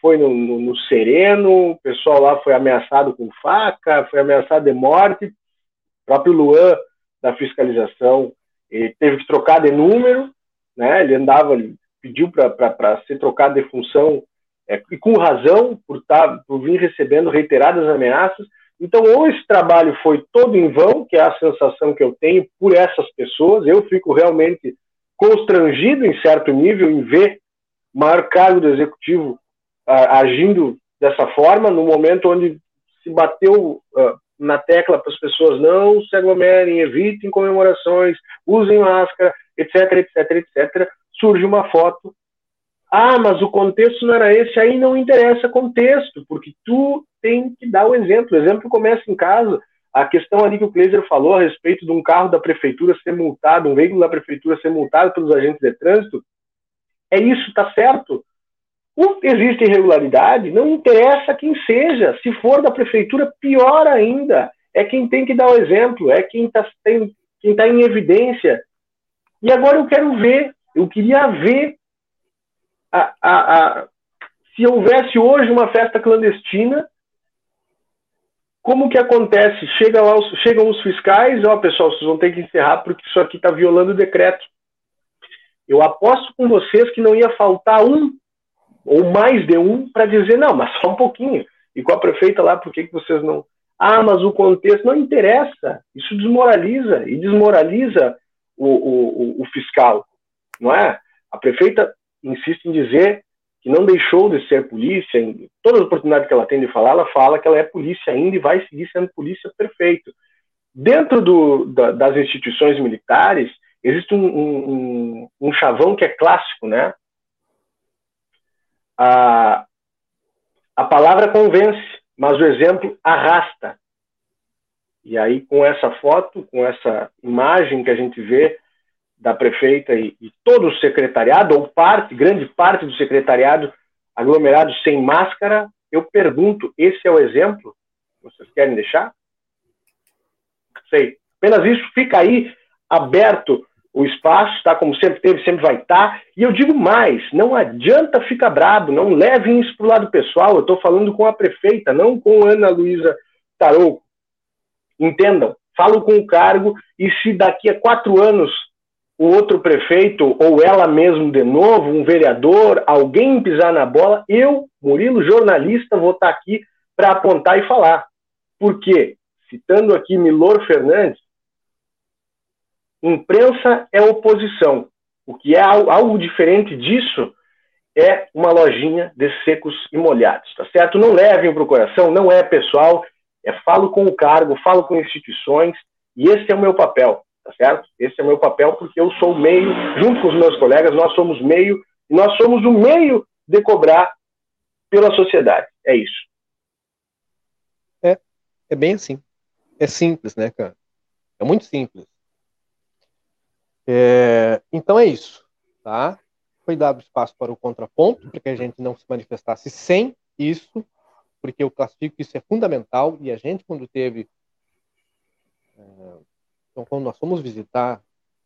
foi no, no, no, sereno, o pessoal lá foi ameaçado com faca, foi ameaçado de morte. O próprio Luan, da fiscalização, teve que trocar de número, né? ele andava, ele pediu para ser trocado de função, é, e com razão, por, tá, por vir recebendo reiteradas ameaças. Então, ou esse trabalho foi todo em vão, que é a sensação que eu tenho por essas pessoas, eu fico realmente constrangido em certo nível em ver maior cargo do executivo agindo dessa forma, no momento onde se bateu uh, na tecla para as pessoas não se aglomerem, evitem comemorações, usem máscara, etc, etc, etc, surge uma foto. Ah, mas o contexto não era esse, aí não interessa contexto, porque tu tem que dar o exemplo. O exemplo começa em casa. A questão ali que o Kleiser falou a respeito de um carro da prefeitura ser multado, um veículo da prefeitura ser multado pelos agentes de trânsito, é isso, está certo existe irregularidade, não interessa quem seja. Se for da prefeitura, pior ainda. É quem tem que dar o exemplo, é quem está quem tá em evidência. E agora eu quero ver, eu queria ver a, a, a, se houvesse hoje uma festa clandestina, como que acontece? Chega lá, chegam os fiscais, ó, pessoal, vocês vão ter que encerrar porque isso aqui está violando o decreto. Eu aposto com vocês que não ia faltar um ou mais de um, para dizer, não, mas só um pouquinho. E com a prefeita lá, por que, que vocês não. Ah, mas o contexto não interessa. Isso desmoraliza e desmoraliza o, o, o fiscal, não é? A prefeita insiste em dizer que não deixou de ser polícia, em todas as oportunidades que ela tem de falar, ela fala que ela é polícia ainda e vai seguir sendo polícia perfeito. Dentro do, da, das instituições militares, existe um, um, um, chavão que é clássico, né? A, a palavra convence, mas o exemplo arrasta. E aí, com essa foto, com essa imagem que a gente vê da prefeita e, e todo o secretariado, ou parte, grande parte do secretariado aglomerado sem máscara, eu pergunto: esse é o exemplo? Vocês querem deixar? Sei. Apenas isso fica aí aberto o espaço está como sempre teve, sempre vai estar. Tá. E eu digo mais: não adianta ficar brabo, não levem isso para o lado pessoal. Eu estou falando com a prefeita, não com Ana Luísa Tarouco. Entendam, falo com o cargo e se daqui a quatro anos o outro prefeito ou ela mesmo de novo, um vereador, alguém pisar na bola, eu, Murilo, jornalista, vou estar tá aqui para apontar e falar. Por quê? Citando aqui Milor Fernandes, Imprensa é oposição. O que é algo diferente disso é uma lojinha de secos e molhados, tá certo? Não levem para o coração, não é pessoal, é falo com o cargo, falo com instituições, e esse é o meu papel, tá certo? Esse é o meu papel porque eu sou meio, junto com os meus colegas, nós somos meio, e nós somos o meio de cobrar pela sociedade. É isso. É, é bem assim. É simples, né, cara? É muito simples. É, então é isso, tá? Foi dado espaço para o contraponto, para que a gente não se manifestasse sem isso, porque eu classifico que isso é fundamental e a gente quando teve é, então quando nós fomos visitar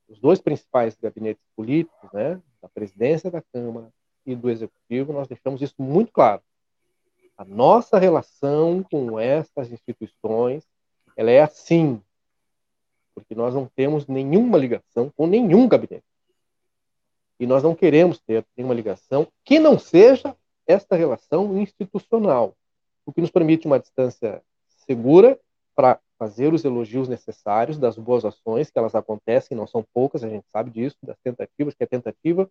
os dois principais gabinetes políticos, né, da presidência da Câmara e do executivo, nós deixamos isso muito claro. A nossa relação com essas instituições, ela é assim, porque nós não temos nenhuma ligação com nenhum gabinete. E nós não queremos ter nenhuma ligação que não seja esta relação institucional, o que nos permite uma distância segura para fazer os elogios necessários das boas ações, que elas acontecem, não são poucas, a gente sabe disso, das tentativas, que é tentativa,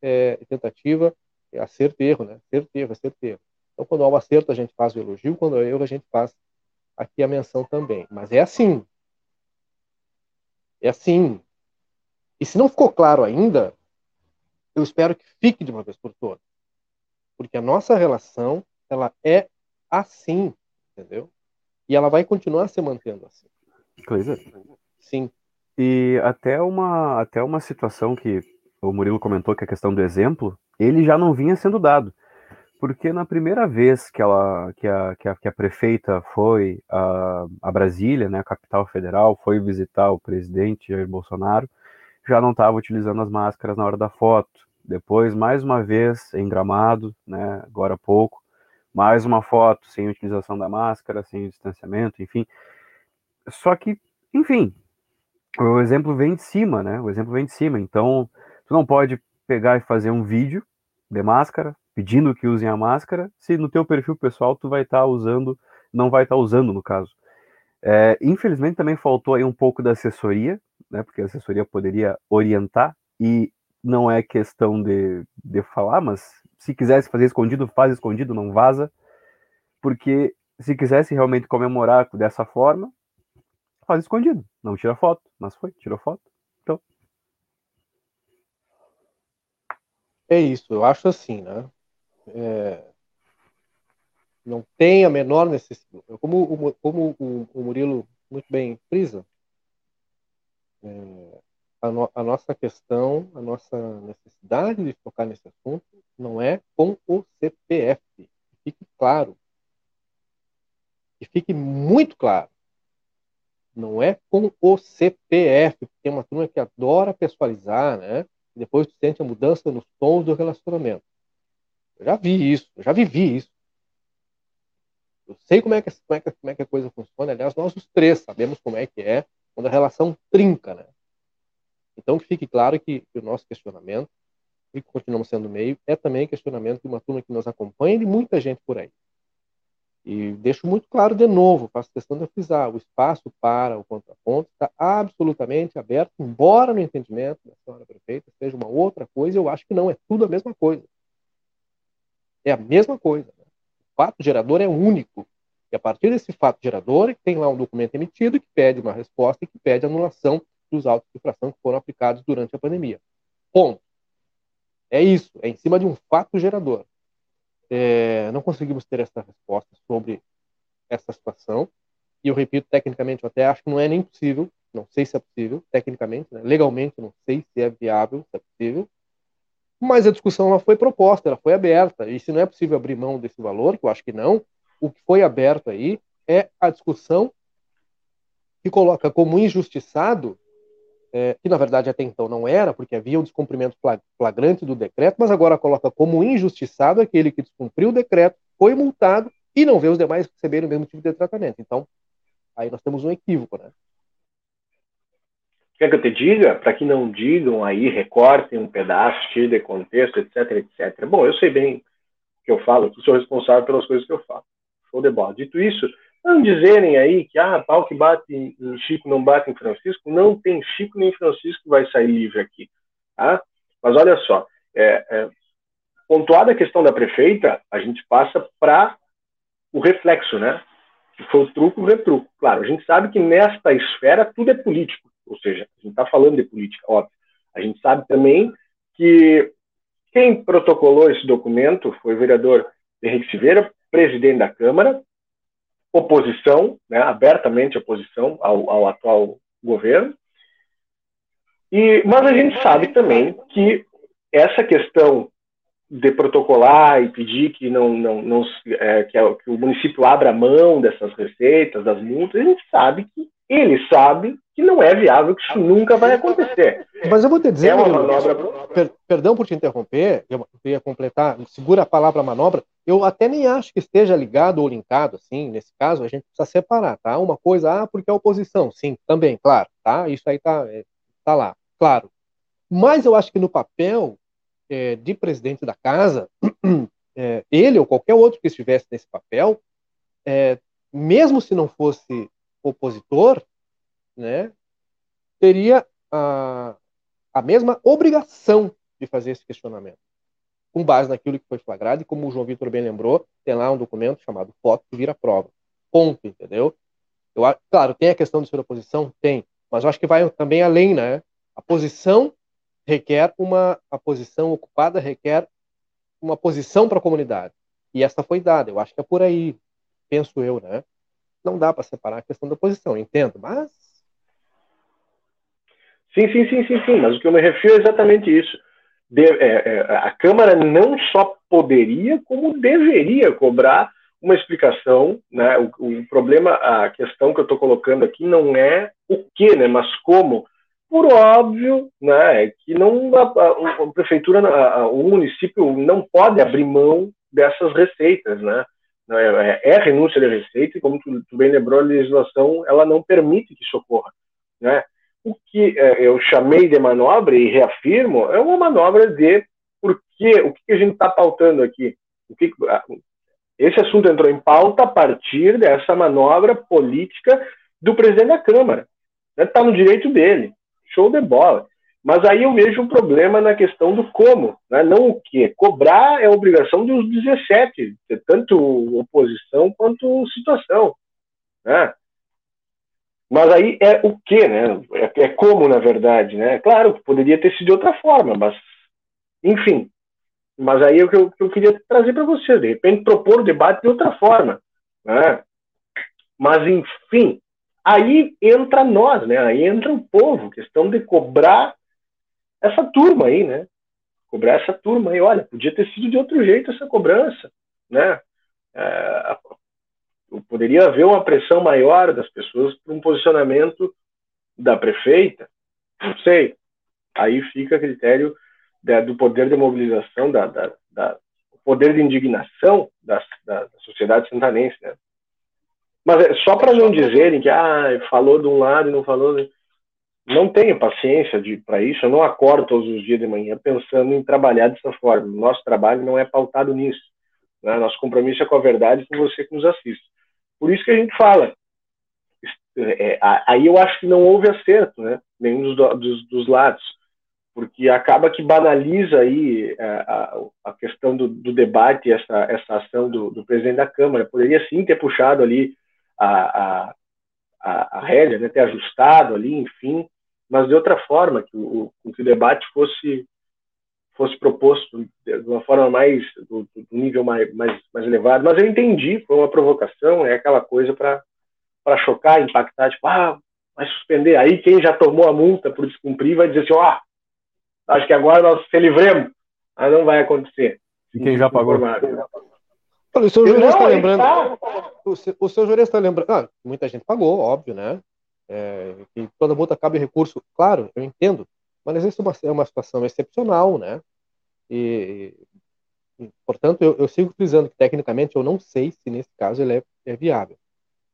é, tentativa é acerto e erro, né? Acerto e erro, acerto e erro. Então, quando há um acerto, a gente faz o elogio, quando há erro, a gente faz aqui a menção também. Mas é assim. É assim. E se não ficou claro ainda, eu espero que fique de uma vez por todas. Porque a nossa relação, ela é assim, entendeu? E ela vai continuar se mantendo assim. Coisa. Sim. E até uma, até uma situação que o Murilo comentou, que é a questão do exemplo, ele já não vinha sendo dado. Porque na primeira vez que, ela, que, a, que, a, que a prefeita foi a, a Brasília, né, a capital federal, foi visitar o presidente Jair Bolsonaro, já não estava utilizando as máscaras na hora da foto. Depois, mais uma vez, em Gramado, né, agora há pouco, mais uma foto sem utilização da máscara, sem distanciamento, enfim. Só que, enfim, o exemplo vem de cima, né? O exemplo vem de cima. Então, tu não pode pegar e fazer um vídeo de máscara, pedindo que usem a máscara, se no teu perfil pessoal tu vai estar tá usando, não vai estar tá usando no caso. É, infelizmente também faltou aí um pouco da assessoria, né, porque a assessoria poderia orientar e não é questão de, de falar, mas se quisesse fazer escondido, faz escondido, não vaza, porque se quisesse realmente comemorar dessa forma, faz escondido, não tira foto, mas foi, tirou foto, então. É isso, eu acho assim, né? É, não tem a menor necessidade. Como, como o, o Murilo muito bem frisa, é, a, no, a, nossa questão, a nossa necessidade de focar nesse assunto não é com o CPF. Fique claro. E fique muito claro. Não é com o CPF, tem uma turma que adora pessoalizar, né? Depois sente a mudança nos tons do relacionamento. Eu já vi isso, eu já vivi isso. Eu sei como é que, como é que, como é que a coisa funciona. Aliás, nós os três sabemos como é que é quando a relação trinca, né? Então, que fique claro que o nosso questionamento, e continuamos sendo meio, é também questionamento de uma turma que nos acompanha e de muita gente por aí. E deixo muito claro de novo, faço questão de frisar, o espaço para o contraponto está absolutamente aberto, embora no entendimento da senhora prefeita seja uma outra coisa, eu acho que não, é tudo a mesma coisa. É a mesma coisa. Né? O fato gerador é único. E a partir desse fato gerador, tem lá um documento emitido que pede uma resposta e que pede anulação dos autos de infração que foram aplicados durante a pandemia. Ponto. É isso. É em cima de um fato gerador. É, não conseguimos ter essa resposta sobre essa situação. E eu repito, tecnicamente, eu até acho que não é nem possível. Não sei se é possível, tecnicamente. Né? Legalmente, não sei se é viável, se é possível mas a discussão ela foi proposta, ela foi aberta, e se não é possível abrir mão desse valor, que eu acho que não, o que foi aberto aí é a discussão que coloca como injustiçado, é, que na verdade até então não era, porque havia um descumprimento flagrante do decreto, mas agora coloca como injustiçado aquele que descumpriu o decreto, foi multado e não vê os demais receberem o mesmo tipo de tratamento. Então, aí nós temos um equívoco, né? Quer que eu te diga? Para que não digam aí, recortem um pedaço, tirem de contexto, etc, etc. Bom, eu sei bem o que eu falo, eu sou responsável pelas coisas que eu falo. Show de bola. Dito isso, não dizerem aí que ah, pau que bate em Chico não bate em Francisco, não tem Chico nem Francisco que vai sair livre aqui. Tá? Mas olha só, é, é, pontuada a questão da prefeita, a gente passa para o reflexo, né? Que foi o truco, o retruco. Claro, a gente sabe que nesta esfera tudo é político. Ou seja, a gente está falando de política, óbvio. A gente sabe também que quem protocolou esse documento foi o vereador Henrique Silveira, presidente da Câmara, oposição, né, abertamente oposição ao, ao atual governo. E, mas a gente sabe também que essa questão de protocolar e pedir que não, não, não é, que, que, o município abra mão dessas receitas, das multas, a gente sabe que ele sabe que não é viável, que isso nunca vai acontecer. Mas eu vou te dizer, é uma manobra... per, perdão por te interromper, eu ia completar, segura a palavra manobra, eu até nem acho que esteja ligado ou linkado, assim, nesse caso, a gente precisa separar, tá? Uma coisa, ah, porque é oposição, sim, também, claro, tá? Isso aí tá, é, tá lá, claro. Mas eu acho que no papel é, de presidente da casa, (clears throat) é, ele ou qualquer outro que estivesse nesse papel, é, mesmo se não fosse opositor, né, teria a, a mesma obrigação de fazer esse questionamento, com base naquilo que foi flagrado, e como o João Vitor bem lembrou, tem lá um documento chamado Foto que vira prova. Ponto, entendeu? Eu, claro, tem a questão de superposição? Tem, mas eu acho que vai também além, né? A posição requer uma, a posição ocupada requer uma posição para a comunidade. E essa foi dada, eu acho que é por aí, penso eu, né? Não dá para separar a questão da posição, entendo, mas. Sim, sim, sim, sim, sim, mas o que eu me refiro é exatamente isso. De, é, é, a Câmara não só poderia, como deveria cobrar uma explicação, né? O, o problema, a questão que eu estou colocando aqui não é o que, né? Mas como. Por óbvio, né? Que não a, a, a prefeitura, a, o município não pode abrir mão dessas receitas, né? É, é, é renúncia de receita e como tu, tu, bem lembrou, a legislação ela não permite que isso ocorra, né? O que é, eu chamei de manobra e reafirmo é uma manobra de porque o que a gente está pautando aqui? O que esse assunto entrou em pauta a partir dessa manobra política do presidente da Câmara. Está né? no direito dele. Show de bola. Mas aí eu vejo um problema na questão do como, né? não o que. Cobrar é obrigação dos 17, tanto oposição quanto situação. Né? Mas aí é o que, né? É, é, como, na verdade, né? Claro poderia ter sido de outra forma, mas enfim. Mas aí é o que eu, que eu queria trazer para você, de repente propor o debate de outra forma, né? Mas enfim, aí entra nós, né? Aí entra o povo, questão de cobrar essa turma aí, né? Cobrar essa turma aí, olha, podia ter sido de outro jeito essa cobrança, né? É, poderia haver uma pressão maior das pessoas para um posicionamento da prefeita, não sei. Aí fica a critério da, do poder de mobilização, da, da, da poder de indignação da, da, sociedade santanense, né? Mas é só para não dizerem que ah, falou de um lado e não falou não tenho paciência para isso, eu não acordo todos os dias de manhã pensando em trabalhar dessa forma. Nosso trabalho não é pautado nisso. Né? Nosso compromisso é com a verdade com você que nos assiste. Por isso que a gente fala. É, aí eu acho que não houve acerto, né? nenhum dos, dos, dos lados, porque acaba que banaliza aí a, é, a, a questão do, do, debate, essa, essa ação do, do, presidente da Câmara. Poderia sim ter puxado ali a, a a, a rédea, né, ter ajustado ali, enfim, mas de outra forma, que o, que o debate fosse fosse proposto de uma forma mais do, do nível mais, mais, mais elevado. Mas eu entendi, foi uma provocação, é aquela coisa para para chocar, impactar, tipo, ah, vai suspender. Aí quem já tomou a multa por descumprir vai dizer assim, ó, oh, acho que agora nós se livremos. Mas não vai acontecer. E quem já pagou? Olha, o seu jurista está lembrando. Tá. O, seu jurista está lembrando. Ah, muita gente pagou, óbvio, né? É, que toda multa cabe recurso. Claro, eu entendo. Mas é uma, é uma situação excepcional, né? E, e portanto, eu, eu, sigo frisando que tecnicamente eu não sei se nesse caso ele é, é viável.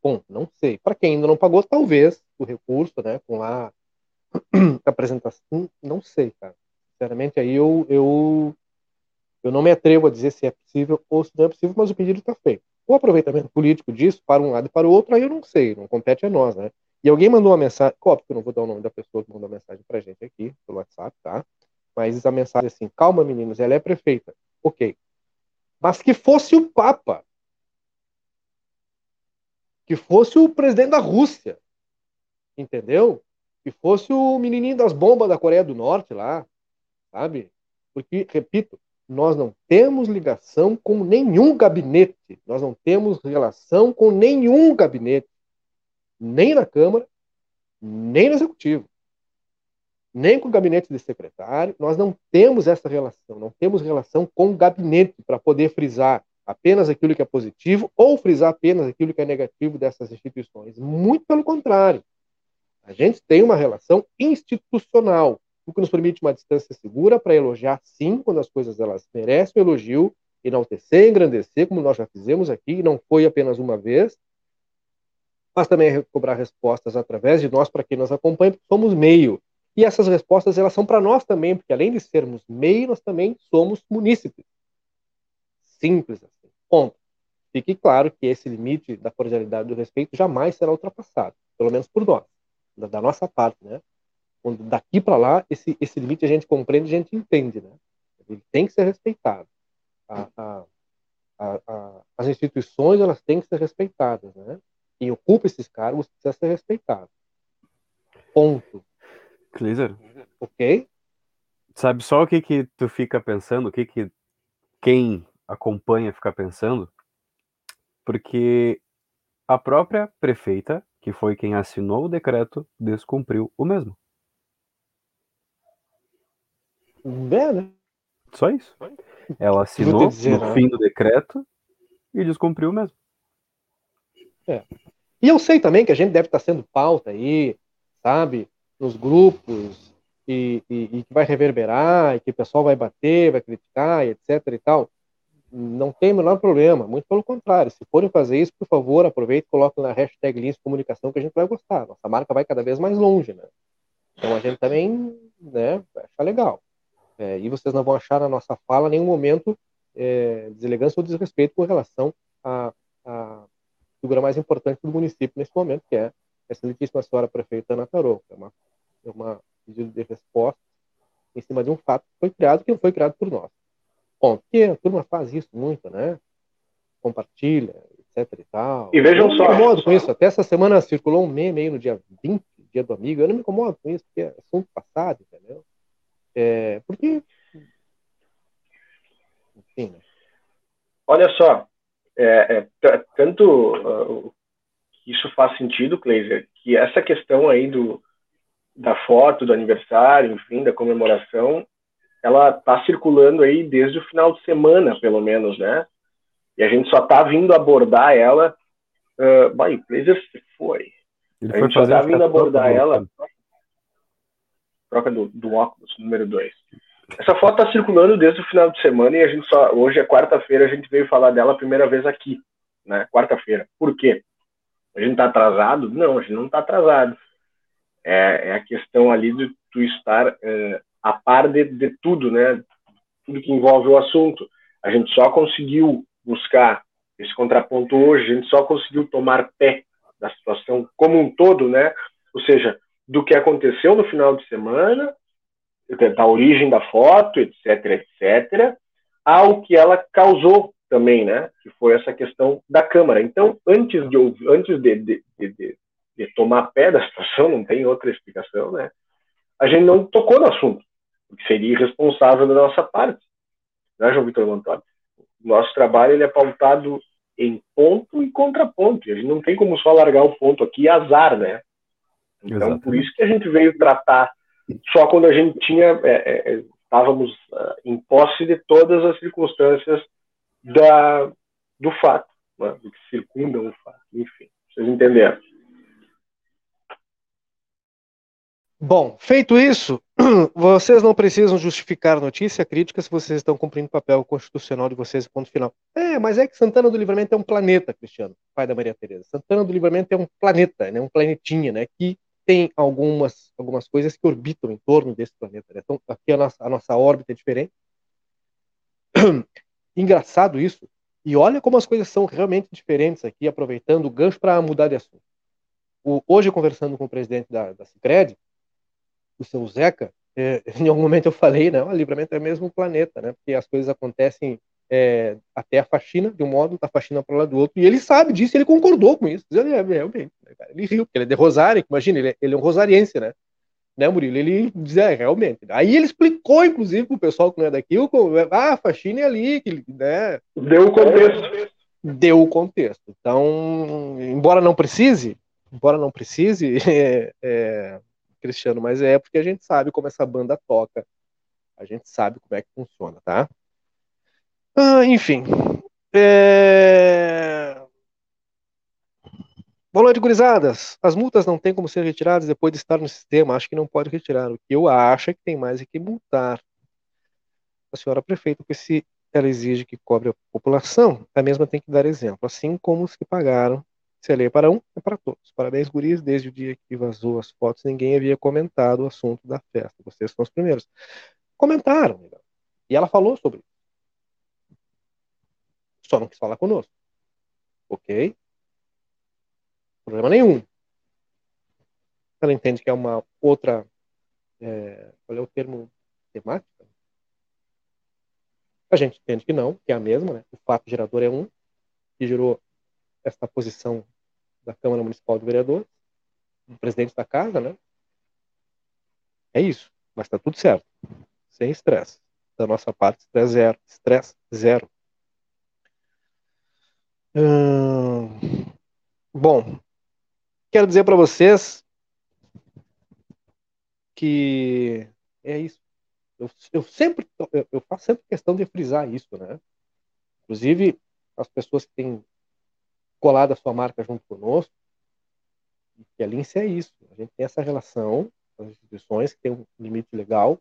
Bom, não sei. Para quem ainda não pagou, talvez o recurso, né? Com (clears throat) a apresentação, não sei, cara. Sinceramente, aí eu, eu eu não me atrevo a dizer se é possível ou se não é possível, mas o pedido está feito. O aproveitamento político disso, para um lado e para o outro, aí eu não sei, não compete a nós, né? E alguém mandou uma mensagem, óbvio que eu não vou dar o nome da pessoa que mandou a mensagem para a gente aqui, pelo WhatsApp, tá? Mas a mensagem é assim, calma meninos, ela é prefeita. Ok. Mas que fosse o Papa. Que fosse o presidente da Rússia. Entendeu? Que fosse o menininho das bombas da Coreia do Norte lá. Sabe? Porque, repito, nós não temos ligação com nenhum gabinete, nós não temos relação com nenhum gabinete, nem na Câmara, nem no Executivo, nem com o gabinete de secretário, nós não temos essa relação, não temos relação com o gabinete para poder frisar apenas aquilo que é positivo ou frisar apenas aquilo que é negativo dessas instituições. Muito pelo contrário. A gente tem uma relação institucional o que nos permite uma distância segura para elogiar, sim, quando as coisas elas merecem o elogio, enaltecer, engrandecer, como nós já fizemos aqui, e não foi apenas uma vez, mas também cobrar respostas através de nós, para quem nos acompanha, porque somos meio. E essas respostas elas são para nós também, porque além de sermos meio, nós também somos munícipes. Simples assim. Ponto. Fique claro que esse limite da cordialidade e do respeito jamais será ultrapassado, pelo menos por nós, da, da nossa parte, né? quando daqui para lá, esse, esse limite a gente compreende, a gente entende, né? Ele tem que ser respeitado. A, a, a, as instituições elas têm que ser respeitadas, né? Quem ocupa esses cargos precisa ser respeitado. Ponto. Cleiser, Ok? sabe só o que que tu fica pensando, o que que quem acompanha fica pensando? Porque a própria prefeita, que foi quem assinou o decreto, descumpriu o mesmo. É, né? Só isso. Ela assinou dizer, no né? fim do decreto e descumpriu mesmo. E eu sei também que a gente deve estar sendo pauta aí, sabe? Nos grupos, e, e, e que vai reverberar, e que o pessoal vai bater, vai criticar, etc e tal. Não tem o menor problema, muito pelo contrário. Se forem fazer isso, por favor, aproveite e coloque na hashtag Lins Comunicação que a gente vai gostar. Nossa marca vai cada vez mais longe, né? Então a gente também, né, vai achar legal. É, e vocês não vão achar na nossa fala nenhum momento é, deselegância ou desrespeito com relação à, à figura mais importante do município nesse momento, que é a excelentíssima senhora prefeita Ana Tarou. É uma, é uma pedido de resposta em cima de um fato que foi criado, que não foi criado por nós. Bom, porque a turma faz isso muito, né? Compartilha, etc e tal. E vejam eu só- não me incomodo com isso. Até essa semana circulou um meme aí no dia 20, dia do amigo. Eu não me incomodo com isso, porque é assunto passado, entendeu? É, porque. Enfim, né? Olha só, é, é, tanto uh, que isso faz sentido, Kleiser, que essa questão aí do, da foto, do aniversário, enfim, da comemoração, ela está circulando aí desde o final de semana, pelo menos, né? E a gente só está vindo abordar ela. Uh, vai, o Kleiser se foi. Ele A gente só tá essa vindo abordar ela. Troca do, do óculos, número 2. Essa foto está circulando desde o final de semana e a gente só. Hoje é quarta-feira, a gente veio falar dela a primeira vez aqui, né? Quarta-feira. Por quê? A gente está atrasado? Não, a gente não está atrasado. É, é a questão ali de tu estar é, a par de, de tudo, né? Tudo que envolve o assunto. A gente só conseguiu buscar esse contraponto hoje, a gente só conseguiu tomar pé da situação como um todo, né? Ou seja, do que aconteceu no final de semana, da origem da foto, etc, etc, ao que ela causou também, né? Que foi essa questão da Câmara. Então, antes de antes de, de, de, de- tomar pé da (laughs) situação, não tem outra explicação, né? A gente não tocou no assunto, o que seria irresponsável da nossa parte, né, João Vitor Montoni? O nosso trabalho ele é pautado em ponto e contraponto, e a gente não tem como só largar o ponto aqui e azar, né? Então, por Exatamente. isso que a gente veio tratar só quando a gente tinha é, é, é, estávamos ah, em posse de todas as circunstâncias da, do fato, né, do que circundam o fato, enfim, vocês entenderam. Bom, feito isso, (clears throat) vocês não precisam justificar notícia crítica se vocês estão cumprindo o papel constitucional de vocês, ponto final. É, mas é que Santana do Livramento é um planeta, Cristiano, pai da Maria Tereza. Santana do Livramento é um planeta, né, um planetinha, né, que tem algumas, algumas coisas que orbitam em torno desse planeta. Né? Então, aqui a nossa, a nossa órbita é diferente. (clears throat) Engraçado isso. E olha como as coisas são realmente diferentes aqui, aproveitando o gancho para mudar de assunto. O, hoje, conversando com o presidente da, da Cicred, o seu Zeca, é, (laughs) em algum momento eu falei, né, o livramento é mesmo planeta, né, porque as coisas acontecem é, até a faxina de um modo, da faxina para lá do outro, e ele sabe disso, ele concordou com isso, ele, é, realmente, né, ele riu, porque ele é de Rosário, imagina, ele, é- ele é um rosariense, né, né, Murilo, ele diz, é, realmente, aí ele explicou, inclusive, pro pessoal que não é daqui, o, ah, a faxina é ali, que, né, Deu o contexto. deu o contexto. Então, embora não precise, embora não precise, (laughs) é, é, Cristiano, mas é porque a gente sabe como essa banda toca, a gente sabe como é que funciona, tá? Ah, enfim, é... Boa noite, gurizadas. As multas não têm como ser retiradas depois de estar no sistema. Acho que não pode retirar. O que eu acho é que tem mais é que multar. A senhora prefeita, porque se ela exige que cobre a população, a mesma tem que dar exemplo, assim como os que pagaram. Se é lei para um, é para todos. Parabéns, guris. Desde o dia que vazou as fotos, ninguém havia comentado o assunto da festa. Vocês são os primeiros. Comentaram. E ela falou sobre isso. Só não quis falar conosco. Ok? Problema nenhum. Ela entende que é uma outra. é, qual é o termo temática? A gente entende que não, que é a mesma, né? O fato gerador é um, que gerou essa posição da Câmara Municipal de Vereadores, do presidente da casa, né? É isso, mas está tudo certo, sem estresse. Da nossa parte, estresse zero. Estresse zero. Hum, bom, quero dizer para vocês que é isso. Eu, eu sempre eu, eu, faço sempre questão de frisar isso, né? Inclusive as pessoas que têm colado a sua marca junto conosco, que a Lince é isso. A gente tem essa relação com as instituições que tem um limite legal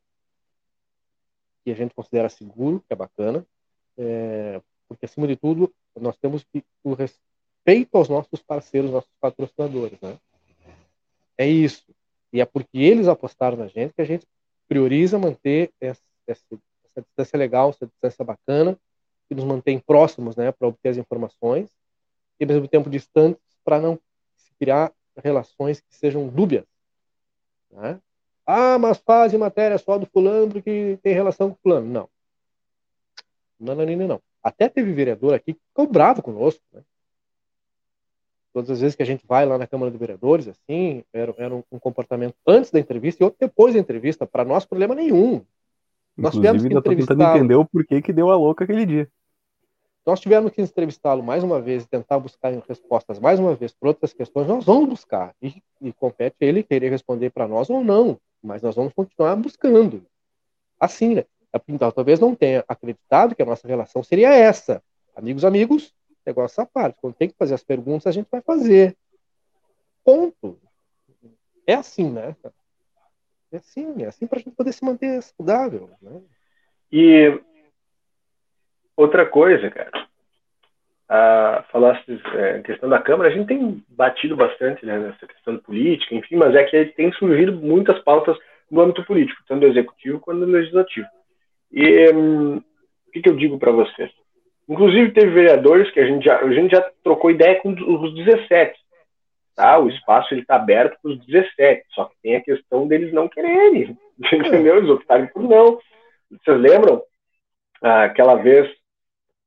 que a gente considera seguro, que é bacana, é, porque acima de tudo nós temos o respeito aos nossos parceiros, nossos patrocinadores, né? É isso. E é porque eles apostaram na gente que a gente prioriza manter essa, essa, essa distância legal, essa distância bacana, que nos mantém próximos, né, para obter as informações e ao mesmo tempo distantes para não se criar relações que sejam dúbias, né? Ah, mas fazem matéria só do fulano porque tem relação com o fulano. Não. Não, não. Até teve vereador aqui que ficou bravo conosco, né? Todas as vezes que a gente vai lá na Câmara de Vereadores, assim, era, era um, um comportamento antes da entrevista e outro depois da entrevista. Para nós, problema nenhum. Nós tivemos que entrevistar... entender o porquê que deu a louca aquele dia. Nós tivemos que entrevistá-lo mais uma vez e tentar buscar respostas mais uma vez para outras questões. Nós vamos buscar. E, e compete ele querer responder para nós ou não. Mas nós vamos continuar buscando. Assim, né? Então, talvez não tenha acreditado que a nossa relação seria essa. Amigos, amigos, negócio à parte. Quando tem que fazer as perguntas, a gente vai fazer. Ponto. É assim, né? É assim, é assim para a gente poder se manter saudável. Né? E outra coisa, cara. Ah, falaste é, questão da Câmara, a gente tem batido bastante né, nessa questão política, enfim, mas é que tem surgido muitas pautas no âmbito político, tanto do executivo quanto do legislativo. E hum, o que, que eu digo para vocês? Inclusive, teve vereadores que a gente já, a gente já trocou ideia com os 17. Tá? O espaço está aberto para os 17, só que tem a questão deles não quererem, (laughs) entendeu? Eles optaram por não. Vocês lembram ah, aquela vez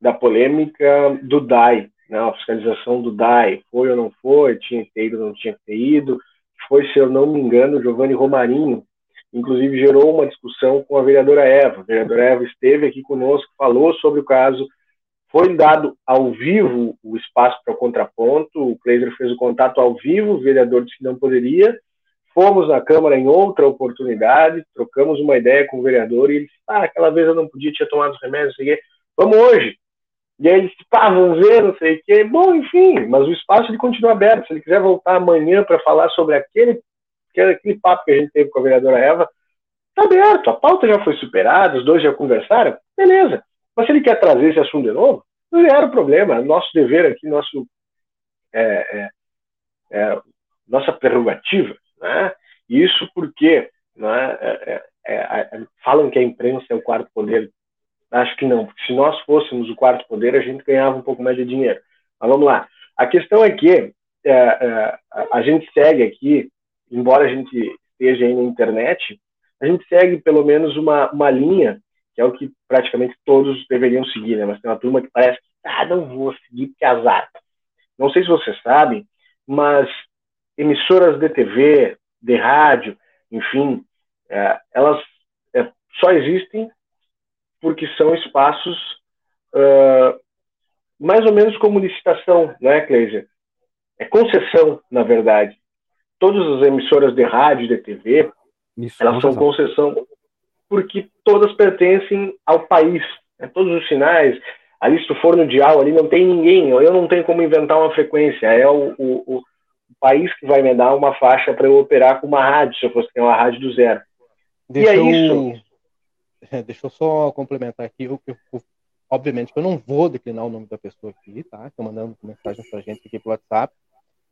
da polêmica do DAI, né? a fiscalização do DAI, foi ou não foi, tinha que ter ido ou não tinha que ter ido, foi, se eu não me engano, Giovanni Romarinho, inclusive gerou uma discussão com a vereadora Eva. A vereadora Eva esteve aqui conosco, falou sobre o caso, foi dado ao vivo o espaço para o contraponto, o Kleiser fez o contato ao vivo, o vereador disse que não poderia. Fomos na Câmara em outra oportunidade, trocamos uma ideia com o vereador e ele disse: Ah, aquela vez eu não podia, tinha tomado os remédios, não sei o quê. Vamos hoje. E aí ele disse: Pá, vamos ver, não sei o quê. Bom, enfim, mas o espaço ele continua aberto. Se ele quiser voltar amanhã para falar sobre aquele, aquele papo que a gente teve com a vereadora Eva, está aberto. A pauta já foi superada, os dois já conversaram, beleza. Mas se ele quer trazer esse assunto de novo, não era o problema. Nosso dever aqui, nosso, é, é, é, nossa prerrogativa. Né? Isso porque né, é, é, é, falam que a imprensa é o quarto poder. Acho que não, porque se nós fôssemos o quarto poder, a gente ganhava um pouco mais de dinheiro. Mas vamos lá. A questão é que a gente segue aqui, embora a gente esteja aí na internet, a gente segue pelo menos uma, uma linha que é o que praticamente todos deveriam seguir, né? Mas tem uma turma que parece que, ah, não vou seguir porque é azar. Não sei se vocês sabem, mas emissoras de TV, de rádio, enfim, é, elas é, só existem porque são espaços uh, mais ou menos como licitação, né, Cleisia? É concessão, na verdade. Todas as emissoras de rádio, de TV, Isso, elas são concessão porque todas pertencem ao país. Né? Todos os sinais, ali se tu for no dial, ali não tem ninguém, eu não tenho como inventar uma frequência, é o, o, o país que vai me dar uma faixa para eu operar com uma rádio, se eu fosse ter uma rádio do zero. Deixa e é isso. (laughs) É, deixa eu só complementar aqui. Eu, eu, eu, obviamente eu não vou declinar o nome da pessoa aqui, tá? Estou mandando mensagem para a gente aqui pelo WhatsApp.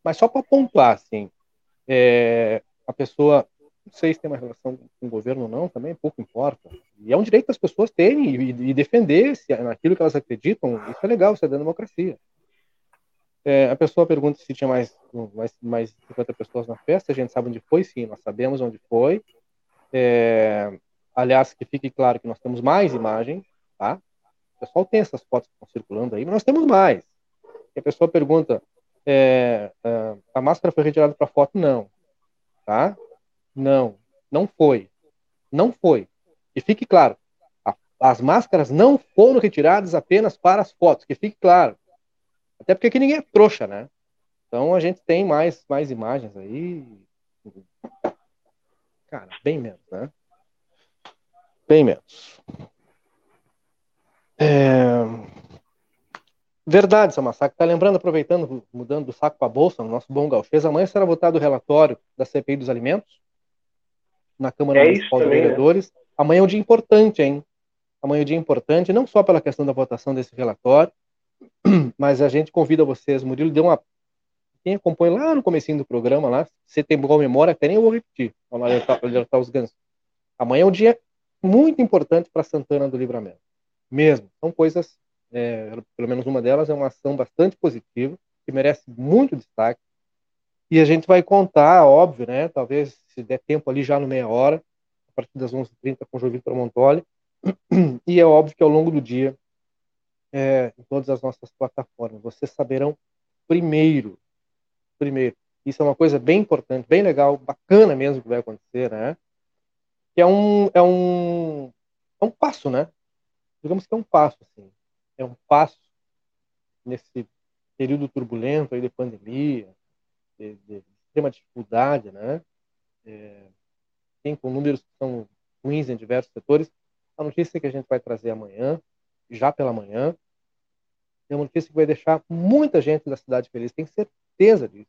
Mas só para pontuar, assim, é, a pessoa não sei se tem uma relação com o governo ou não, também pouco importa. E é um direito das pessoas terem e, e defender se naquilo que elas acreditam. Isso é legal, isso é da democracia. É, a pessoa pergunta se tinha mais, mais, mais 50 pessoas na festa. A gente sabe onde foi, sim, nós sabemos onde foi. É, aliás, que fique claro que nós temos mais imagens, tá? O pessoal tem essas fotos que estão circulando aí, mas nós temos mais. E a pessoa pergunta: é, a máscara foi retirada para foto? Não. Tá? Não. Não foi. Não foi. E fique claro, a, as máscaras não foram retiradas apenas para as fotos, que fique claro. Até porque aqui ninguém é trouxa, né? Então a gente tem mais, mais imagens aí. Cara, bem menos, né? Bem menos. É... Verdade, seu massacre. Tá lembrando, aproveitando, mudando do saco para a bolsa, no nosso bom gauchês, amanhã será votado o relatório da CPI dos alimentos na Câmara É Municipal também, né? Vereadores. Amanhã é um dia importante, hein? Amanhã é um dia importante, não só pela questão da votação desse relatório, (clears throat) mas a gente convida vocês. Murilo deu uma. Quem acompanha lá no comecinho do programa, lá, você tem boa memória, até nem eu vou repetir, lá alertar, alertar os gansos. Amanhã é um dia muito importante para Santana do Livramento. Mesmo. São coisas, é, pelo menos uma delas é uma ação bastante positiva, que merece muito destaque. E a gente vai contar, óbvio, né? Talvez se der tempo ali já no meia hora, a partir das 11h30 com o João Vitor Montoli. E é óbvio que ao longo do dia, é, em todas as nossas plataformas, vocês saberão primeiro, primeiro. Isso é uma coisa bem importante, bem legal, bacana mesmo que vai acontecer, né? Que é um, é um, é um passo, né? Digamos que é um passo, assim. É um passo nesse período turbulento aí de pandemia, de, de extrema dificuldade, né? É, tem com números que são ruins em diversos setores. A notícia que a gente vai trazer amanhã, já pela manhã, é uma notícia que vai deixar muita gente da cidade feliz. Tem certeza disso.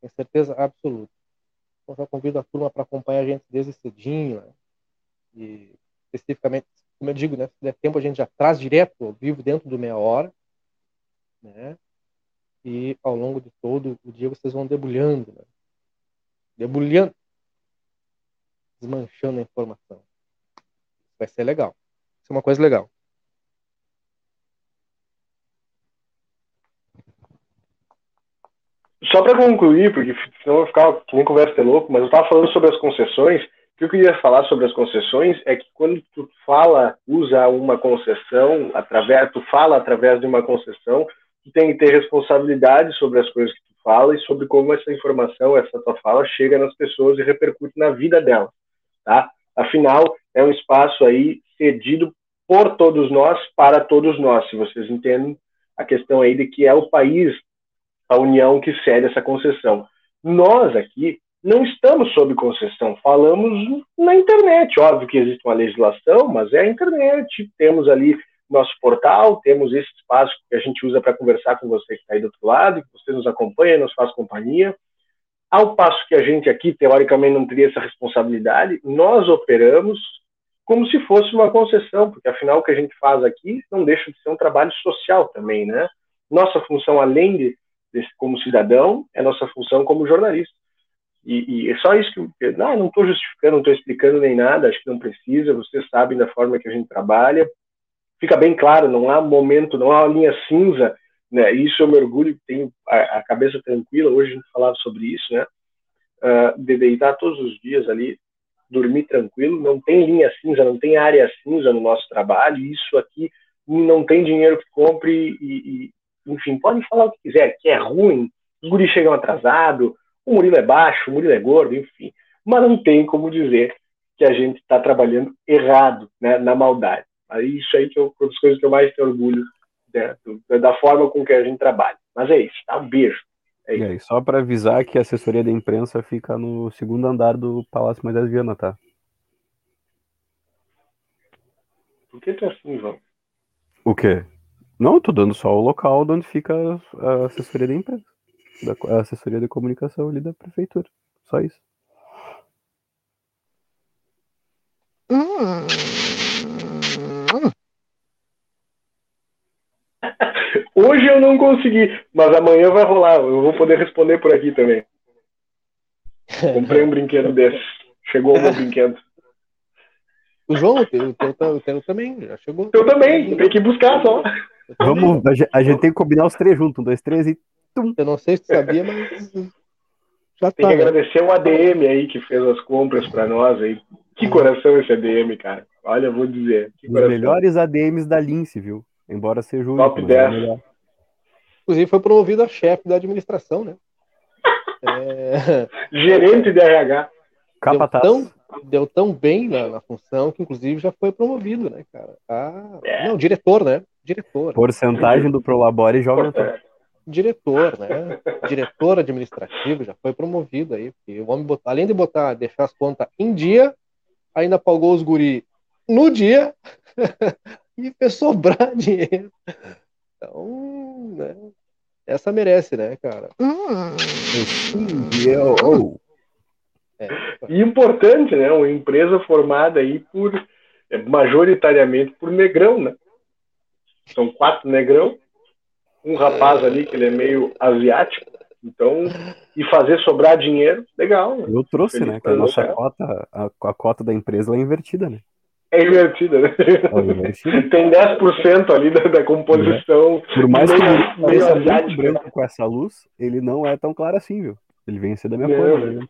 Tem certeza absoluta. Então, já convido a turma para acompanhar a gente desde cedinho, né? E especificamente, como eu digo, né? Se der tempo, a gente já traz direto ao vivo dentro do meia hora, né? E ao longo de todo o dia vocês vão debulhando, né? Debulhando, desmanchando a informação. Vai ser legal. Isso é uma coisa legal. Só para concluir, porque senão eu ficar que nem conversa de louco, mas eu estava falando sobre as concessões. O que eu queria falar sobre as concessões é que quando tu fala, usa uma concessão, através, tu fala através de uma concessão, tu tem que ter responsabilidade sobre as coisas que tu fala e sobre como essa informação, essa tua fala chega nas pessoas e repercute na vida delas, tá? Afinal, é um espaço aí cedido por todos nós, para todos nós, se vocês entendem a questão aí de que é o país a União que cede essa concessão. Nós aqui não estamos sob concessão, falamos na internet. Óbvio que existe uma legislação, mas é a internet. Temos ali nosso portal, temos esse espaço que a gente usa para conversar com você que está aí do outro lado, que você nos acompanha, nos faz companhia. Ao passo que a gente aqui, teoricamente, não teria essa responsabilidade, nós operamos como se fosse uma concessão, porque afinal o que a gente faz aqui não deixa de ser um trabalho social também, né? Nossa função, além de como cidadão, é nossa função como jornalista. E, e é só isso que eu não estou justificando, não estou explicando nem nada, acho que não precisa, vocês sabem da forma que a gente trabalha. Fica bem claro, não há momento, não há linha cinza, né? Isso eu me orgulho, tenho a, a cabeça tranquila, hoje a gente falava sobre isso, né? Uh, de deitar todos os dias ali, dormir tranquilo, não tem linha cinza, não tem área cinza no nosso trabalho, isso aqui não tem dinheiro que compre e, e enfim, podem falar o que quiser, que é ruim, os guris chegam atrasados, o Murilo é baixo, o Murilo é gordo, enfim. Mas não tem como dizer que a gente está trabalhando errado, né, na maldade. Aí isso aí que é uma das coisas que eu mais tenho orgulho né, da forma com que a gente trabalha. Mas é isso, tá? Um beijo. É isso. E aí, só para avisar que a assessoria da imprensa fica no segundo andar do Palácio Moisés Viana, tá? Por que tu é assim, João? O quê? Não, eu tô dando só o local de onde fica a assessoria da imprensa. Da, a assessoria de comunicação ali da prefeitura. Só isso. Hoje eu não consegui, mas amanhã vai rolar. Eu vou poder responder por aqui também. Comprei um brinquedo desse. Chegou o meu brinquedo. O João, o teu, o teu, o teu também, já chegou. Eu também, tem que buscar só. Vamos, a gente, a gente tem que combinar os três juntos. Um, dois, três e. Tum. Eu não sei se sabia, mas. Já Tem tá. que né? agradecer o ADM aí que fez as compras pra nós aí. Que coração esse ADM, cara. Olha, eu vou dizer. Que Os coração. melhores ADMs da Lince, viu? Embora seja o Top único, mas é o 10. melhor. Inclusive foi promovido a chefe da administração, né? É, (laughs) Gerente de RH. deu, Capataz. tão, deu tão bem na, na função que, inclusive, já foi promovido, né, cara? Ah, É. Não, diretor, né? Diretor. Porcentagem do Prolabore já aumentou. Diretor, né? Diretor administrativo já foi promovido aí. Porque o homem, botou- além de botar, deixar as contas em dia, ainda pagou os guri no dia (laughs) e fez sobrar (laughs) dinheiro. Então, né? Essa merece, né, cara? Eu- É. E importante, né? Uma empresa formada aí por majoritariamente por negrão, né? São quatro negrão, um rapaz ali que ele é meio asiático, então e fazer sobrar dinheiro, legal. Né? Eu trouxe, né? Que a nossa cota, a, a cota da empresa é invertida, né? É invertida, né? É invertida. (laughs) Tem 10% ali da, da composição. Por mais que ele pareça muito asiática. branco com essa luz, ele não é tão claro assim, viu? Ele vem ser da minha cor, né? né?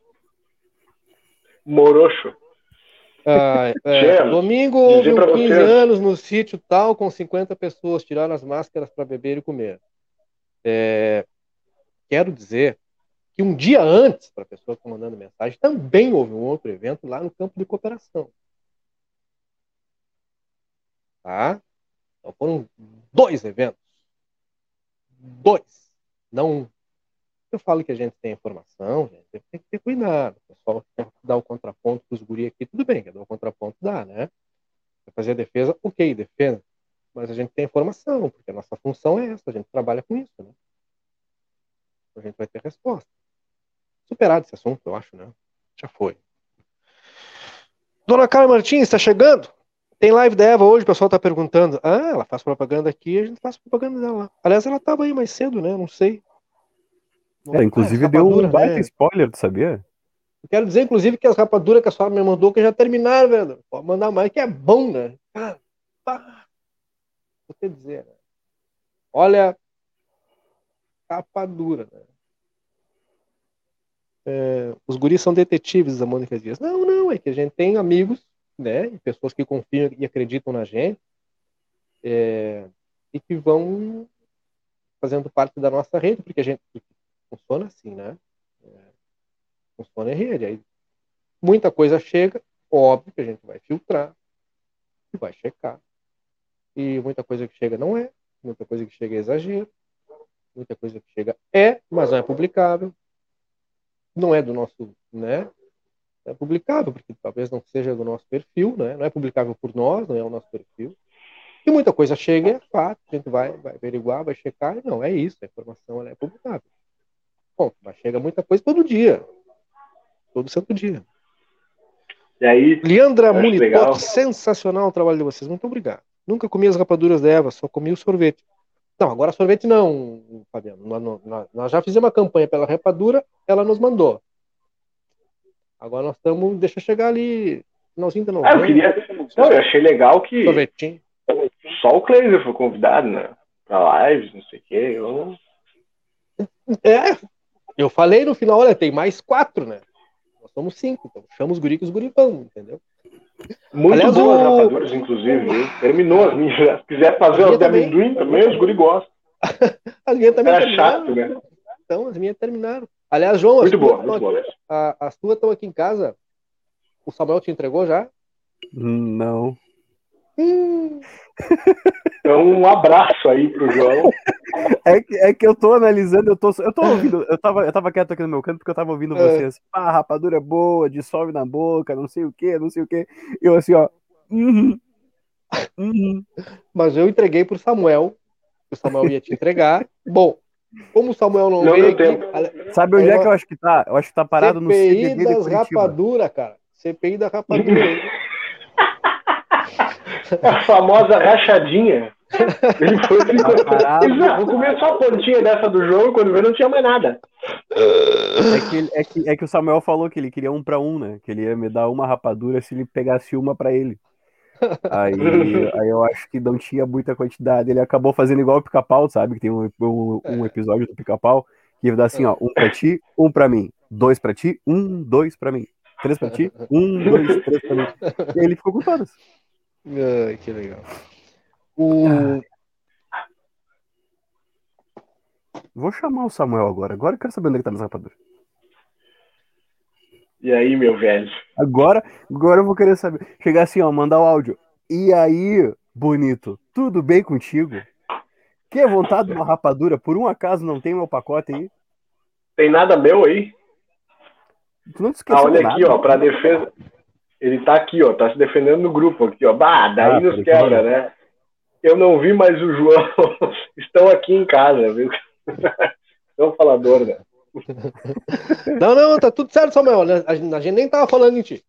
Morocho. Ah, é, Gelo. domingo houve pra um 15 vocês. anos no sítio tal, com 50 pessoas, tiraram as máscaras para beber e comer. É, quero dizer que um dia antes, para a pessoa que está mandando mensagem, também houve um outro evento lá no campo de cooperação. Tá? Então foram dois eventos. Dois. Não. Eu falo que a gente tem informação, gente, tem que ter cuidado. O pessoal quer dar o contraponto para os guri aqui, tudo bem, quer dar o contraponto, dá, né? Quer fazer a defesa, ok, defesa. Mas a gente tem informação, porque a nossa função é essa, a gente trabalha com isso, né? A gente vai ter resposta. Superado esse assunto, eu acho, né? Já foi. Dona Carla Martins, está chegando? Tem live da Eva hoje, o pessoal está perguntando. Ah, ela faz propaganda aqui, a gente faz propaganda dela lá. Aliás, ela estava aí mais cedo, né? Não sei. É, inclusive deu um baita né? spoiler, tu sabia? Eu quero dizer, inclusive, que as rapaduras que a senhora me mandou, que já terminaram, velho. Pode mandar mais, que é bom, né? Cara, pá. Vou te dizer, né? Olha, capa dura, né? É, os guris são detetives, a Mônica Dias. Não, não, é que a gente tem amigos, né? E pessoas que confiam e acreditam na gente. é, e que vão fazendo parte da nossa rede, porque a gente funciona assim, né? funciona em rede. Aí muita coisa chega, óbvio que a gente vai filtrar vai checar. E muita coisa que chega não é, muita coisa que chega é exagero, muita coisa que chega é, mas não é publicável. Não é do nosso, né? É publicável, porque talvez não seja do nosso perfil, né? Não é publicável por nós, não é o nosso perfil. E muita coisa chega é fato, a gente vai, vai averiguar, vai checar, e não, é isso, a informação é publicável. Bom, mas chega muita coisa todo dia. Todo santo dia. E aí, Leandra legal. sensacional o trabalho de vocês. Muito obrigado. Nunca comi as rapaduras da Eva, só comi o sorvete. Não, agora sorvete não, Fabiano. Nós, nós- nós já fizemos uma campanha pela rapadura, ela nos mandou. Agora nós estamos. Deixa eu chegar ali. Finalzinho da ah, eu queria. Não, eu achei legal que Sorvetinho. só o Cleiser foi convidado, né? Pra lives, não sei o quê. Eu. É, eu falei no final, olha, tem mais quatro, né? Nós somos cinco, então chama os guri que os guri vão, entendeu? Muito Aliás, boas o- rapaduras, inclusive. viu? Terminou as (laughs) minhas. Se quiser fazer as de também. amendoim também, os guri gostam. (laughs) As minhas também Era terminaram. chato, né? Então, as minhas terminaram. Aliás, João, as Muito tuas boa, estão muito boa. aqui- a- as tuas estão aqui em casa. O Samuel te entregou já? Não. Então, um abraço aí pro João. É que, é que eu tô analisando, eu tô, eu tô ouvindo, eu tava, eu tava quieto aqui no meu canto porque eu tava ouvindo É. vocês. Ah, rapadura é boa, dissolve na boca, não sei o que, não sei o que. Eu assim, ó. Uhum, uhum. Mas eu entreguei pro Samuel. O Samuel ia te entregar. Bom, como o Samuel não, Não veio aqui, Sabe onde é eu- que eu acho que tá? Eu acho que tá parado no CD CPI das rapaduras, cara. CPI da rapadura. (laughs) A famosa rachadinha. Ele foi assim, Tá ele, "Não, vou comer só a pontinha dessa do jogo, quando vê não tinha mais nada. É que, é, que, é que o Samuel falou que ele queria um pra um, né? Que ele ia me dar uma rapadura se ele pegasse uma pra ele. Aí, (laughs) aí eu acho que não tinha muita quantidade. Ele acabou fazendo igual o pica-pau, sabe? Que tem um, um, um episódio do pica-pau que ia dar assim, ó, um pra ti, um pra mim. Dois pra ti, um, dois pra mim. Três pra ti, um, dois, três pra mim. E aí ele ficou com todas. Ai, que legal. O... Vou chamar o Samuel agora. Agora eu quero saber onde é que tá nessa rapadura. E aí, meu velho? Agora, agora eu vou querer saber. Chegar assim, ó, mandar o áudio. E aí, bonito, tudo bem contigo? Quer vontade de uma rapadura? Por um acaso não tem meu pacote aí? Tem nada meu aí? Tu não te Ah, esqueceu olha nada, aqui, ó, né? pra defesa. Ele tá aqui, ó, tá se defendendo no grupo aqui, ó. Bah, daí Ah, nos quebra, né? Eu não vi, mas o João (laughs) estão aqui em casa, viu? (laughs) É um falador, né? (laughs) Não, não, tá tudo certo, Samuel. A gente, a gente nem tava falando em ti.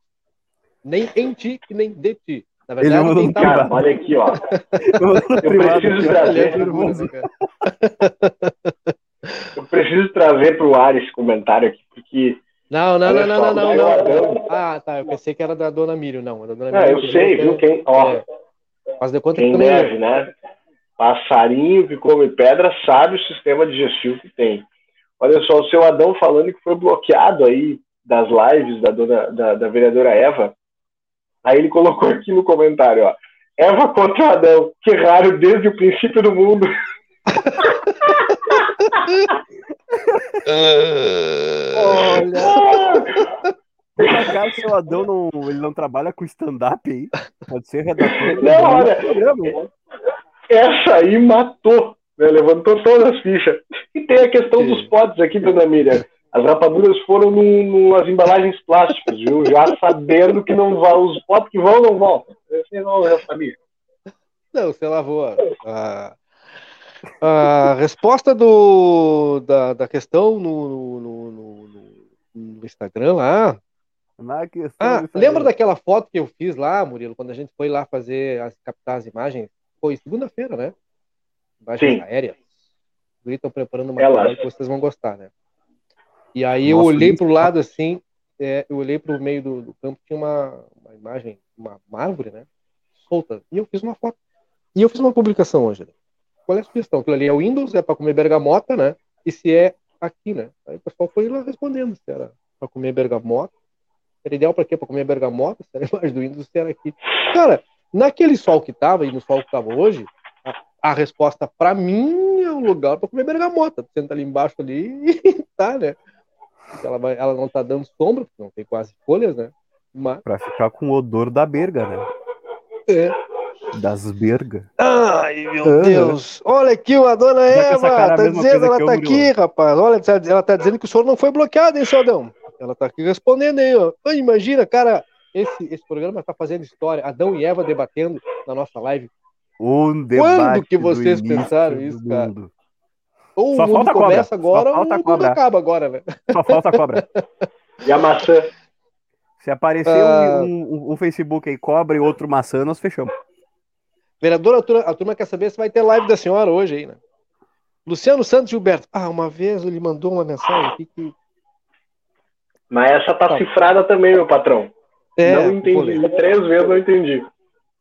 Nem em ti e nem de ti. Na verdade, Ele mandou um tava... Cara, olha aqui, ó. Privado preciso trazer. Eu preciso trazer pro ar esse comentário aqui, porque. Não, não, não, não, não, não. Ah, tá. Eu pensei que era da dona Miriam. Não, a da dona Ah, eu sei, que- viu? Quem, ó, É. Faz de conta que quem também deve, né? Passarinho que come pedra sabe o sistema digestivo que tem. Olha só, o seu Adão falando que foi bloqueado aí das lives da, dona, da, da vereadora Eva. Aí ele colocou aqui no comentário, ó. Eva contra o Adão, que raro desde o princípio do mundo. (laughs) Olha, por acaso seu Adão não, ele não trabalha com stand-up aí? Pode ser redator. Não, olha, programa, hein? Essa aí matou, né? levantou todas as fichas. E tem a questão dos potes aqui, dona Miriam. As rapaduras foram num, numas embalagens plásticas, viu? Já sabendo que não vão, os potes que vão não voltam. Esse não já sabia. Não, você lavou a, a, a resposta do, da, da questão no, no, no, no- no Instagram lá. Na questão Ah, lembra daquela foto que eu fiz lá, Murilo, quando a gente foi lá fazer, as, captar as imagens? Foi segunda-feira, né? Imagens Sim. aéreas. Os estão preparando uma coisa que vocês vão gostar, né? E aí eu Nossa, olhei isso. pro lado assim, é, eu olhei pro meio do, do campo, tinha uma, uma imagem, uma, uma árvore, né? Solta. E eu fiz uma foto. E eu fiz uma publicação hoje. né? Qual é a sugestão? Aquilo ali é Windows, é para comer bergamota, né? E se é aqui, né? Aí o pessoal foi lá respondendo se era para comer bergamota. Era ideal para quê? Para comer bergamota? Se era embaixo do Windows, se era aqui. Cara, naquele sol que tava e no sol que tava hoje, a, a resposta para mim é um lugar para comer bergamota. Senta ali embaixo ali (laughs) e tá, né? Ela, vai, ela não tá dando sombra, porque não tem quase folhas, né? Mas Pra ficar com o odor da berga, né? é. Das berga. Ai, meu Ah. Deus. Olha aqui, a dona Eva a tá dizendo, ela tá Murilo. aqui, rapaz. Olha, ela tá dizendo que o senhor não foi bloqueado, hein, seu Adão? Ela tá aqui respondendo aí, ó. Ai, Imagina, cara, esse, esse programa tá fazendo história. Adão e Eva debatendo na nossa live. Um debate que vocês pensaram isso, cara? mundo. Ou Só o mundo falta cobra, começa só agora ou falta o mundo cobra. acaba agora, né? Só falta cobra. (laughs) E a maçã. Se aparecer Ah. um, um- um Facebook aí, cobra e outro maçã, nós fechamos. Vereadora, a turma, a turma quer saber se vai ter live da senhora hoje aí, né? Luciano Santos Gilberto. Ah, uma vez ele mandou uma mensagem aqui que. Mas essa tá Tá. cifrada também, meu patrão. É, não entendi. Três vezes não entendi.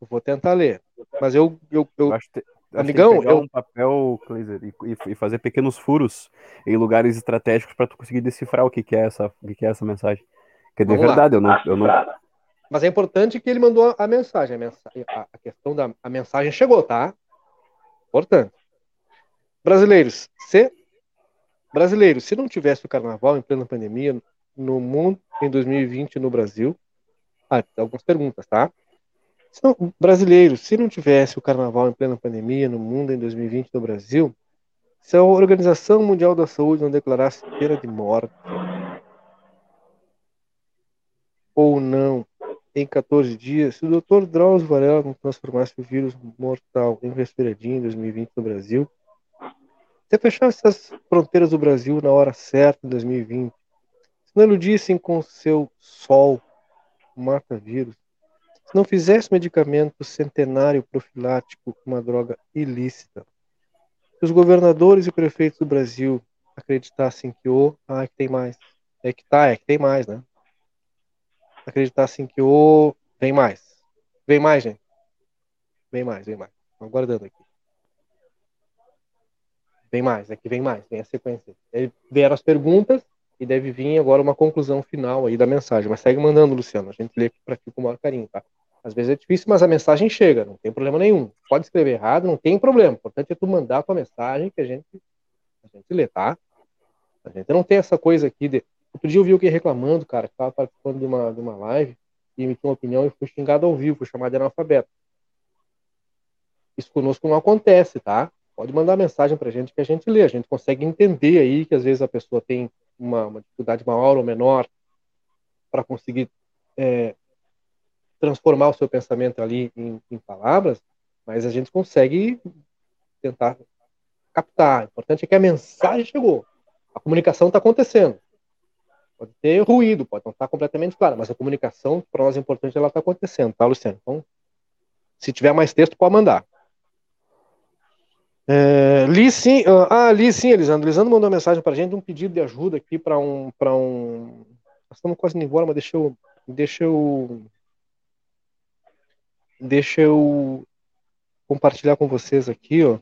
Eu Vou tentar ler. Mas eu, eu, eu acho que, acho Amigão, eu- um papel, Kleiser, e, fazer pequenos furos em lugares estratégicos para tu conseguir decifrar o que, que é essa, o que, que é essa mensagem. Porque de Vamos lá. verdade, eu não, Ah, eu não. Mas é importante que ele mandou a, mensagem. A, mensa- a- questão da a mensagem chegou, tá? Importante. Brasileiros, se brasileiros, se não tivesse o carnaval em plena pandemia no mundo em 2020 no Brasil, ah, algumas perguntas, tá? Brasileiros, se não tivesse o carnaval em plena pandemia no mundo em 2020 no Brasil, se a Organização Mundial da Saúde não declarasse pena de morte ou não em 14 dias, se o Dr. Drauzio Varela não transformasse o vírus mortal em resfriadinho em 2020 no Brasil, se fechasse as fronteiras do Brasil na hora certa em 2020, se não iludissem com seu sol mata-vírus, se não fizesse medicamento centenário profilático uma droga ilícita, se os governadores e prefeitos do Brasil acreditassem que o... Ah, é que tem mais. É que tá, é que tem mais, né? Acreditassem que o. Vem mais. Vem mais, gente. Vem mais, vem mais. Tô aguardando aqui. Vem mais, aqui vem mais, vem a sequência. Aí vieram as perguntas e deve vir agora uma conclusão final aí da mensagem. Mas segue mandando, Luciano. A gente lê aqui para aqui com o maior carinho, tá? Às vezes é difícil, mas a mensagem chega, não tem problema nenhum. Pode escrever errado, não tem problema. O importante é tu mandar a tua mensagem que a gente a gente lê, tá? A gente não tem essa coisa aqui de. Outro dia eu vi alguém reclamando, cara, que estava participando de uma, de uma live e emitiu uma opinião e foi xingado ao vivo, foi chamado de analfabeto. Isso conosco não acontece, tá? Pode mandar mensagem pra gente que a gente lê. A gente consegue entender aí que às vezes a pessoa tem uma, uma dificuldade maior ou menor para conseguir é, transformar o seu pensamento ali em, em, palavras, mas a gente consegue tentar captar. O importante é que a mensagem chegou. A comunicação está acontecendo. Pode ter ruído, pode não estar completamente claro, mas a comunicação, para nós, é importante, ela está acontecendo, tá, Luciano? Então, se tiver mais texto, pode mandar. É, li sim, ah, li sim, Elisandro. Elisandro mandou uma mensagem para a gente, um pedido de ajuda aqui para um, para um. Nós estamos quase indo embora, mas deixa eu, deixa eu, deixa eu compartilhar com vocês aqui, ó.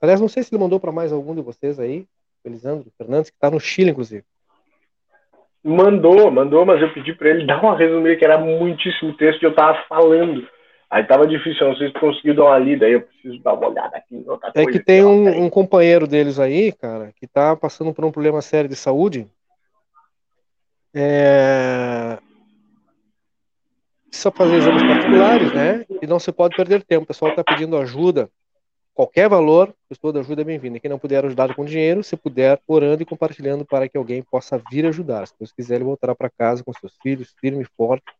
Aliás, não sei se ele mandou para mais algum de vocês aí, Elisandro Fernandes, que está no Chile, inclusive. Mandou, mandou, mas eu pedi para ele dar uma resumida que era muitíssimo texto que eu estava falando. Aí tava difícil, não sei se conseguiu dar uma lida aí, eu preciso dar uma olhada aqui é. É que tem um, um, companheiro deles aí, cara, que tá passando por um problema sério de saúde. É... Precisa fazer exames particulares, né? E não se pode perder tempo. O pessoal tá pedindo ajuda. Qualquer valor, toda ajuda é bem-vinda. Quem não puder ajudar com dinheiro, se puder, orando e compartilhando para que alguém possa vir ajudar. Se Deus quiser, ele voltará para casa com seus filhos, firme e forte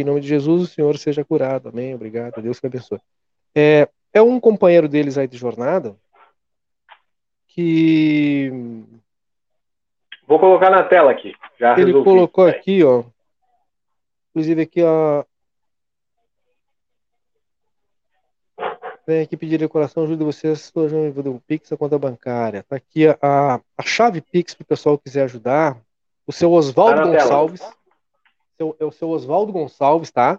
em nome de Jesus, o Senhor seja curado. Amém. Obrigado. Deus te abençoe. É, é um companheiro deles aí de jornada que. Vou colocar na tela aqui. Já Ele colocou aqui, ó. Inclusive aqui, ó. Vem aqui pedir decoração, ajude vocês do Pix, a conta bancária. Tá aqui a, a chave Pix para o pessoal que quiser ajudar. O seu Oswaldo tá Gonçalves. Seu, é o seu Oswaldo Gonçalves, tá?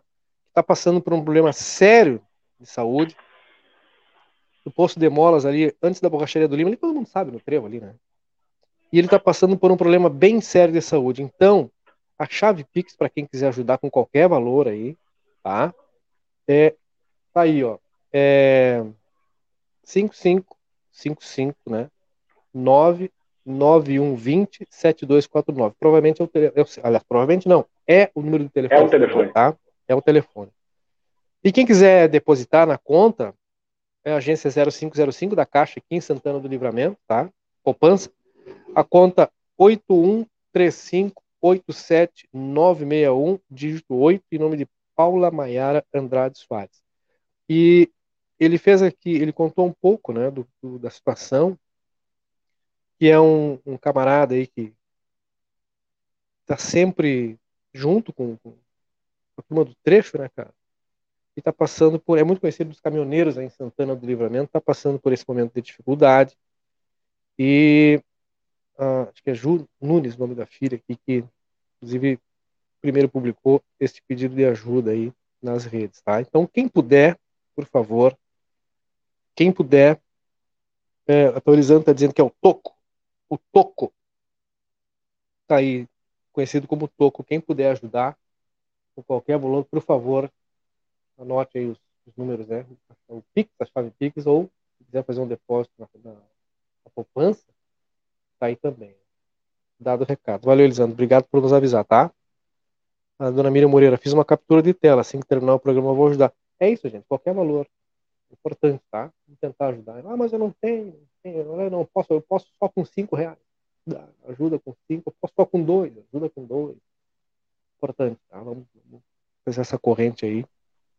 Está passando por um problema sério de saúde. No posto de molas ali, antes da borracharia do Lima, ali todo mundo sabe, no trevo ali, né? E ele está passando por um problema bem sério de saúde. Então, a chave Pix, para quem quiser ajudar com qualquer valor aí, tá? É, tá aí, ó. É 5555, né? 9 9120 7249. Provavelmente é o telefone. Aliás, provavelmente não. É o número do telefone. É o telefone. Tá? É o telefone. E quem quiser depositar na conta, é a agência 0505 da Caixa aqui em Santana do Livramento, tá? Poupança. A conta 813587961, dígito 8, em nome de Paula Maiara Andrade Soares. E ele fez aqui, ele contou um pouco, né, do, do da situação que é um, um camarada aí que está sempre junto com, com, a turma do trecho, né, cara? E está passando por. É muito conhecido dos caminhoneiros aí em Santana do Livramento, está passando por esse momento de dificuldade. E ah, acho que é Ju Nunes, nome da filha aqui, que inclusive primeiro publicou esse pedido de ajuda aí nas redes, tá? Então, quem puder, por favor, quem puder, é, atualizando, está dizendo que é o Toco, o Toco. Está aí, conhecido como Toco. Quem puder ajudar, com qualquer valor, por favor, anote aí os, os números, né? O Pix, a chave Pix, ou se quiser fazer um depósito na, na, na poupança, está aí também. Dado o recado. Valeu, Elisandro. Obrigado por nos avisar, tá? A dona Miriam Moreira, fiz uma captura de tela. Assim que terminar o programa, eu vou ajudar. É isso, gente. Qualquer valor. Importante, tá? Vou tentar ajudar. Ah, mas eu não tenho eu não posso, eu posso só com cinco reais. Ajuda com cinco, eu posso só com dois, ajuda com dois. Importante, tá? Vamos, vamos fazer essa corrente aí.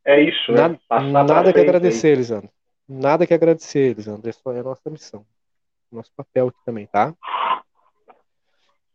É isso, né? Nada, nada que agradecer, aí. Elisandro. Nada que agradecer, Elisandro. Essa é a nossa missão. Nosso papel aqui também, tá?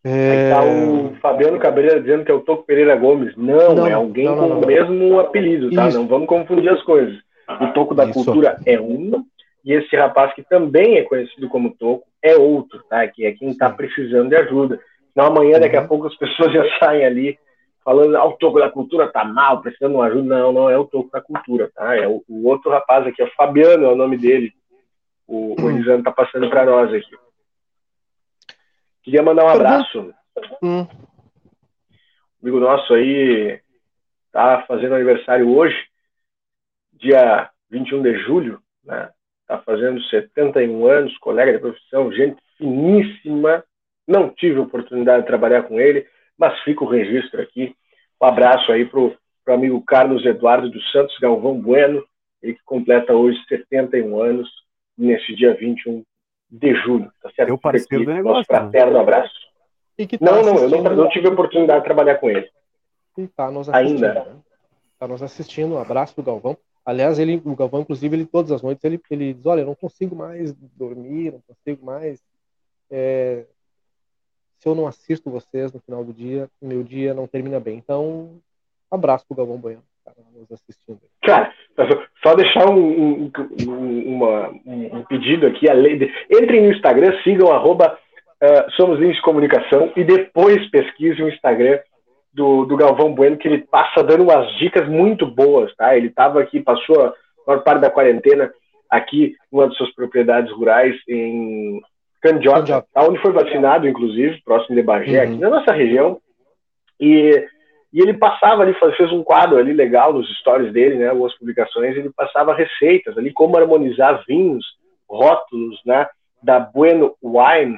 É... Aí tá o Fabiano Cabreira dizendo que é o Toco Pereira Gomes. Não, não é alguém não, não, com o mesmo apelido, tá? Isso. Não vamos confundir as coisas. O Toco da Isso. Cultura é um, e esse rapaz, que também é conhecido como Toco, é outro, tá? Que é quem está precisando de ajuda. Senão amanhã, daqui a uhum. pouco, as pessoas já (laughs) saem ali falando, ah, o Toco da Cultura tá mal, precisando de uma ajuda. Não, não é o Toco da Cultura, tá? É o, o outro rapaz aqui, é o Fabiano, é o nome dele. O, o Elisandro tá passando para nós aqui. Queria mandar um abraço. Hum. amigo nosso aí tá fazendo aniversário hoje, dia 21 de julho, né? está fazendo 71 anos, colega de profissão, gente finíssima. Não tive oportunidade de trabalhar com ele, mas fica o registro aqui. Um abraço aí para o amigo Carlos Eduardo dos Santos Galvão Bueno, ele que completa hoje 71 anos, nesse dia 21 de julho. Tá certo? Teu parceiro aqui, do negócio. Nosso fraterno abraço. E que tá Não, não, eu não, não tive oportunidade de trabalhar com ele. E tá nos assistindo. Ainda. né? Tá nos assistindo. Um abraço do Galvão. Aliás, ele, o Galvão, inclusive, ele todas as noites ele, ele diz: Olha, eu não consigo mais dormir, não consigo mais. é, se eu não assisto vocês no final do dia, meu dia não termina bem. Então, abraço pro Galvão Bueno, tá nos assistindo. Cara, só deixar um, um- um- uma- um- pedido aqui. Entrem no Instagram, sigam arroba eh, Somos Links de Comunicação e depois pesquisem o Instagram do, do Galvão Bueno, que ele passa dando umas dicas muito boas, tá? Ele estava aqui, passou a maior parte da quarentena aqui numa de suas propriedades rurais em Candiota, Candiota. tá? onde foi vacinado, inclusive, próximo de Bagé, Uhum. aqui na nossa região. E e ele passava ali, fez um quadro ali legal nos stories dele, né? Algumas publicações, ele passava receitas ali, como harmonizar vinhos, rótulos, né? Da Bueno Wine,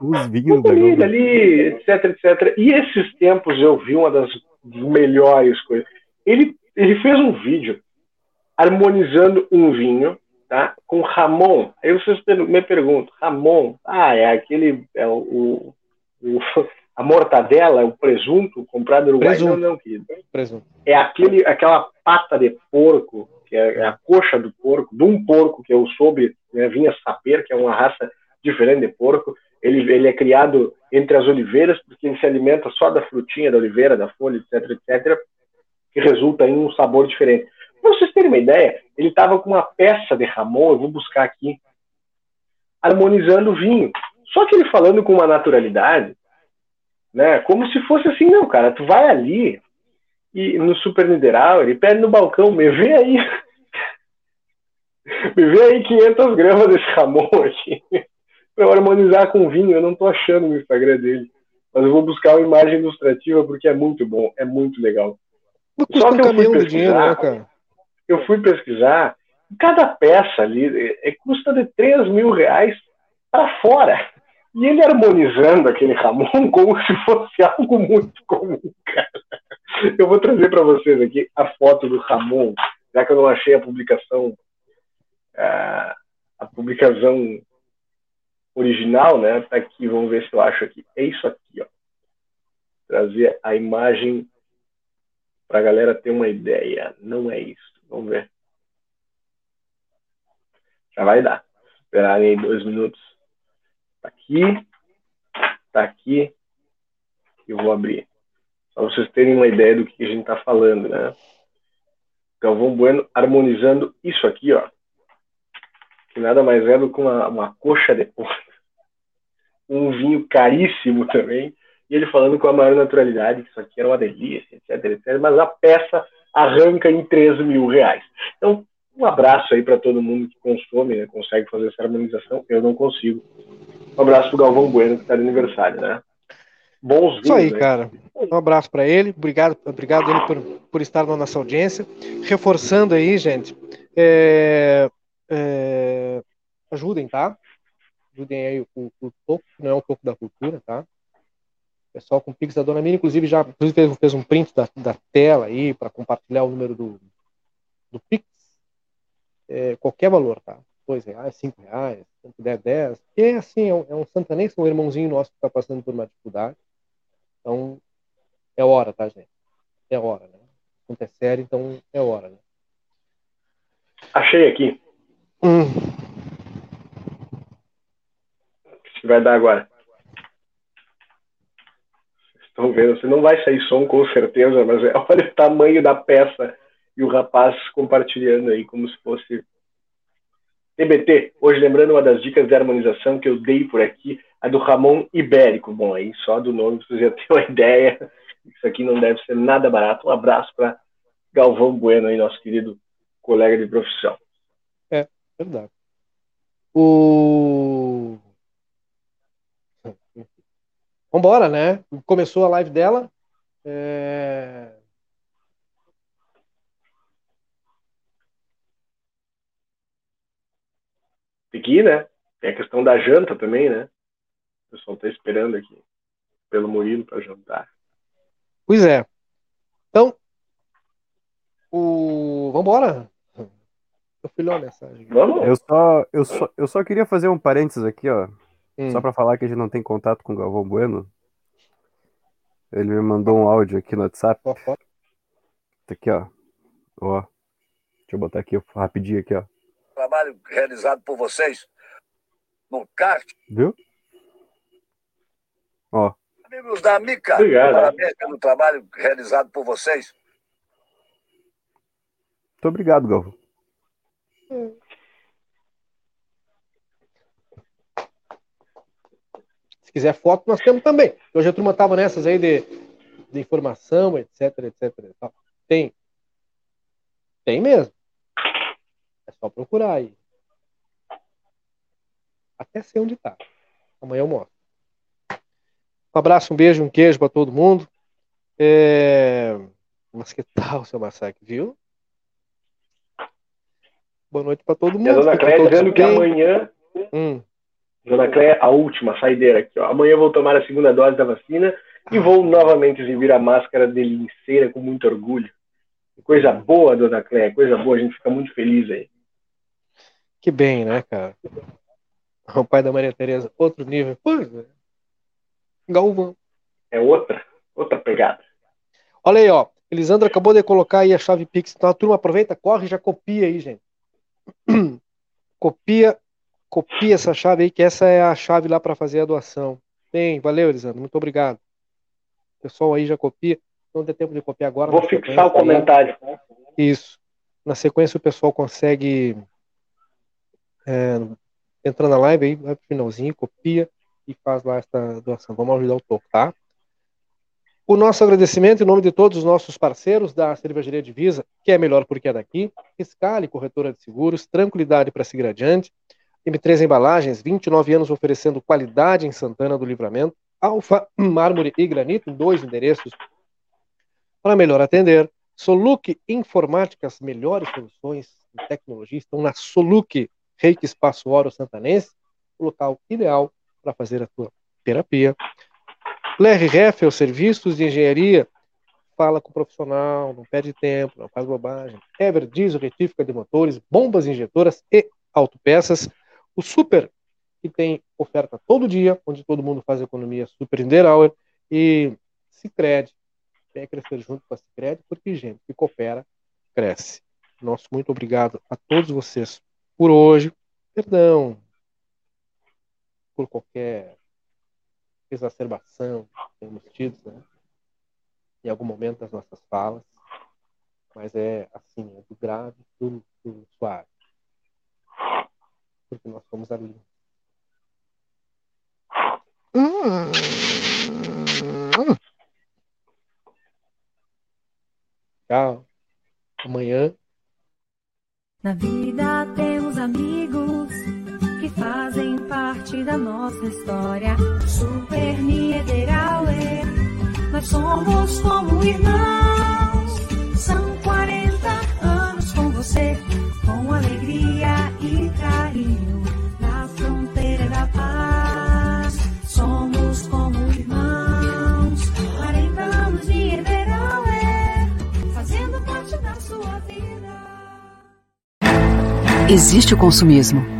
Os vinhos ali, etc, etc. E esses tempos eu vi uma das melhores coisas. Ele, ele fez um vídeo harmonizando um vinho, tá? Com Ramon. Aí vocês me perguntam, Ramon, ah, é aquele, é o, o- (laughs) a mortadela, o presunto comprado no Uruguai? Presunto. Não, não, querido Presunto. é aquele, aquela pata de porco, que é, é a coxa do porco, de um porco que eu soube, né, vinha saber que é uma raça diferente de porco. Ele, ele é criado entre as oliveiras, porque ele se alimenta só da frutinha da oliveira, da folha, etc, etc, que resulta em um sabor diferente. Para vocês terem uma ideia, ele estava com uma peça de Ramon, eu vou buscar aqui, harmonizando o vinho. Só que ele falando com uma naturalidade, né, como se fosse assim, não, cara, tu vai ali, e no Super Nideral, ele pede no balcão, me vê aí. (laughs) me vê aí 500 gramas desse Ramon aqui. Eu harmonizar com vinho. Eu não tô achando no Instagram dele. Mas eu vou buscar uma imagem ilustrativa porque é muito bom, é muito legal. Só que eu fui pesquisar. dinheiro, né, cara? Eu fui pesquisar, cada peça ali é, é- custa de 3 mil reais para fora. E ele harmonizando aquele Ramon (laughs) como se fosse algo muito comum, cara. Eu vou trazer para vocês aqui a foto do Ramon, já que eu não achei a publicação, ah, a publicação original, né? Tá aqui, vamos ver se eu acho aqui. É isso aqui, ó. Trazer a imagem para a galera ter uma ideia. Não é isso. Vamos ver. Já vai dar. Esperar aí dois minutos. Tá aqui. Tá aqui. Eu vou abrir. Para vocês terem uma ideia do que a gente está falando, né? Galvão Bueno harmonizando isso aqui, ó. Que nada mais é do que uma, uma coxa de porco. Um vinho caríssimo também. E ele falando com a maior naturalidade que isso aqui era uma delícia, etc, etc. Mas a peça arranca em 13 mil reais. Então, um abraço aí para todo mundo que consome, né, consegue fazer essa harmonização. Eu não consigo. Um abraço pro Galvão Bueno, que está de aniversário, né? Bons vinhos, Isso aí, né? cara. Um abraço para ele. Obrigado, obrigado ele por, por estar na nossa audiência. Reforçando aí, gente. é, é, ajudem, tá? Ajudem aí o, o não é o topo da cultura, tá? Pessoal com Pix da Dona Mira, inclusive, já inclusive fez, um print da, da tela aí para compartilhar o número do, do Pix. É, qualquer valor, tá? Dois reais, cinco reais, se puder, dez. Porque, assim, é um, é um santanense, um irmãozinho nosso que está passando por uma dificuldade. Então, é hora, tá, gente? É hora, né? O assunto é sério, então é hora, né? Achei aqui. Hum, Se vai dar agora. Estão vendo? Você não vai sair som com certeza, mas é- (laughs) olha o tamanho da peça e o rapaz compartilhando aí como se fosse TBT. Hoje lembrando uma das dicas de harmonização que eu dei por aqui, a do Ramon Ibérico. Bom, aí só do nome vocês já (laughs) têm uma ideia. Isso aqui não deve ser nada barato. Um abraço para Galvão Bueno, aí, nosso querido colega de profissão. Verdade. O. Vambora, né? Começou a live dela. É... Tem que ir, né? Tem a questão da janta também, né? O pessoal tá esperando aqui pelo Murilo para jantar. Pois é. Então, o. Vambora? Eu fui ler uma mensagem. Vamos? Eu só, eu, só, eu só queria fazer um parênteses aqui, ó. Hum. Só pra falar que a gente não tem contato com o Galvão Bueno. Ele me mandou um áudio aqui no WhatsApp. Tá aqui, ó. Ó. Deixa eu botar aqui rapidinho aqui, ó. trabalho realizado por vocês no CART. Viu? Ó. Amigos da Mica, Obrigado. parabéns pelo trabalho realizado por vocês. Muito obrigado, Galvão. Se quiser foto, nós temos também. Hoje a turma tava nessas aí de, de informação, etc, etc. Tem. Tem mesmo. É só procurar aí. Até sei onde tá. Amanhã eu mostro. Um abraço, um beijo, um queijo para todo mundo. É... Mas que tal, seu Massacre, viu? Boa noite para todo mundo. E a dona Cléia dizendo que amanhã, Hum. dona Cléia, a última saideira aqui, ó. Amanhã vou tomar a segunda dose da vacina e vou novamente exibir a máscara de linceira com muito orgulho. Coisa boa, dona Cléia, coisa boa, a gente fica muito feliz aí. Que bem, né, cara? O pai da Maria Tereza, outro nível. Pois é. Galvão. É outra, outra pegada. Olha aí, ó. Elisandra acabou de colocar aí a chave Pix. Então a turma aproveita, corre e já copia aí, gente. (clears throat) Copia, copia essa chave aí, que essa é a chave lá para fazer a doação. Bem, valeu, Elisandra. Muito obrigado. O pessoal aí já copia. Não tem tempo de copiar agora. Vou fixar o comentário. Isso. Na sequência o pessoal consegue é, entrar na live aí, vai pro finalzinho, copia e faz lá essa doação. Vamos ajudar o toco, tá? O nosso agradecimento em nome de todos os nossos parceiros da Cervejaria Divisa, que é melhor porque é daqui, Fiscale, corretora de seguros, tranquilidade para seguir adiante, M3 Embalagens, 29 anos oferecendo qualidade em Santana do Livramento, Alfa, Mármore e Granito, em dois endereços para melhor atender. Soluc Informática, as melhores soluções em tecnologia estão na Soluc Reiki Espaço Oro Santanense, o local ideal para fazer a tua terapia. Ler Reffel, serviços de engenharia, fala com o profissional, não perde tempo, não faz bobagem. Ever Diesel, retífica de motores, bombas injetoras e autopeças. O Super, que tem oferta todo dia, onde todo mundo faz economia Super Inderauer. E Cicred, vem crescer junto com a Cicred, porque gente que coopera, cresce. Nosso muito obrigado a todos vocês por hoje. Perdão por qualquer exacerbação que temos tido né, em algum momento das nossas falas, mas é assim, é do grave pro, pro suave. Porque nós somos ali. Tchau. Amanhã Na vida temos amigos parte da nossa história. Super Niederauer, nós somos como irmãos. São 40 anos com você, com alegria e carinho. Na fronteira da paz, somos como irmãos. 40 anos de Niederauer, fazendo parte da sua vida. Existe o consumismo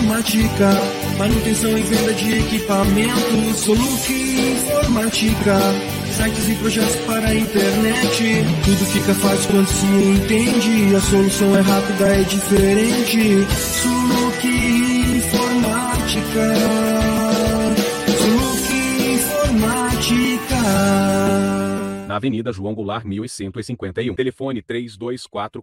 Informática, manutenção e venda de equipamentos. Soluc Informática, sites e projetos para a internet. Tudo fica fácil quando se entende. A solução é rápida, é diferente. Soluc Informática. Soluc Informática. Na Avenida João Goulart 1151. Telefone 3244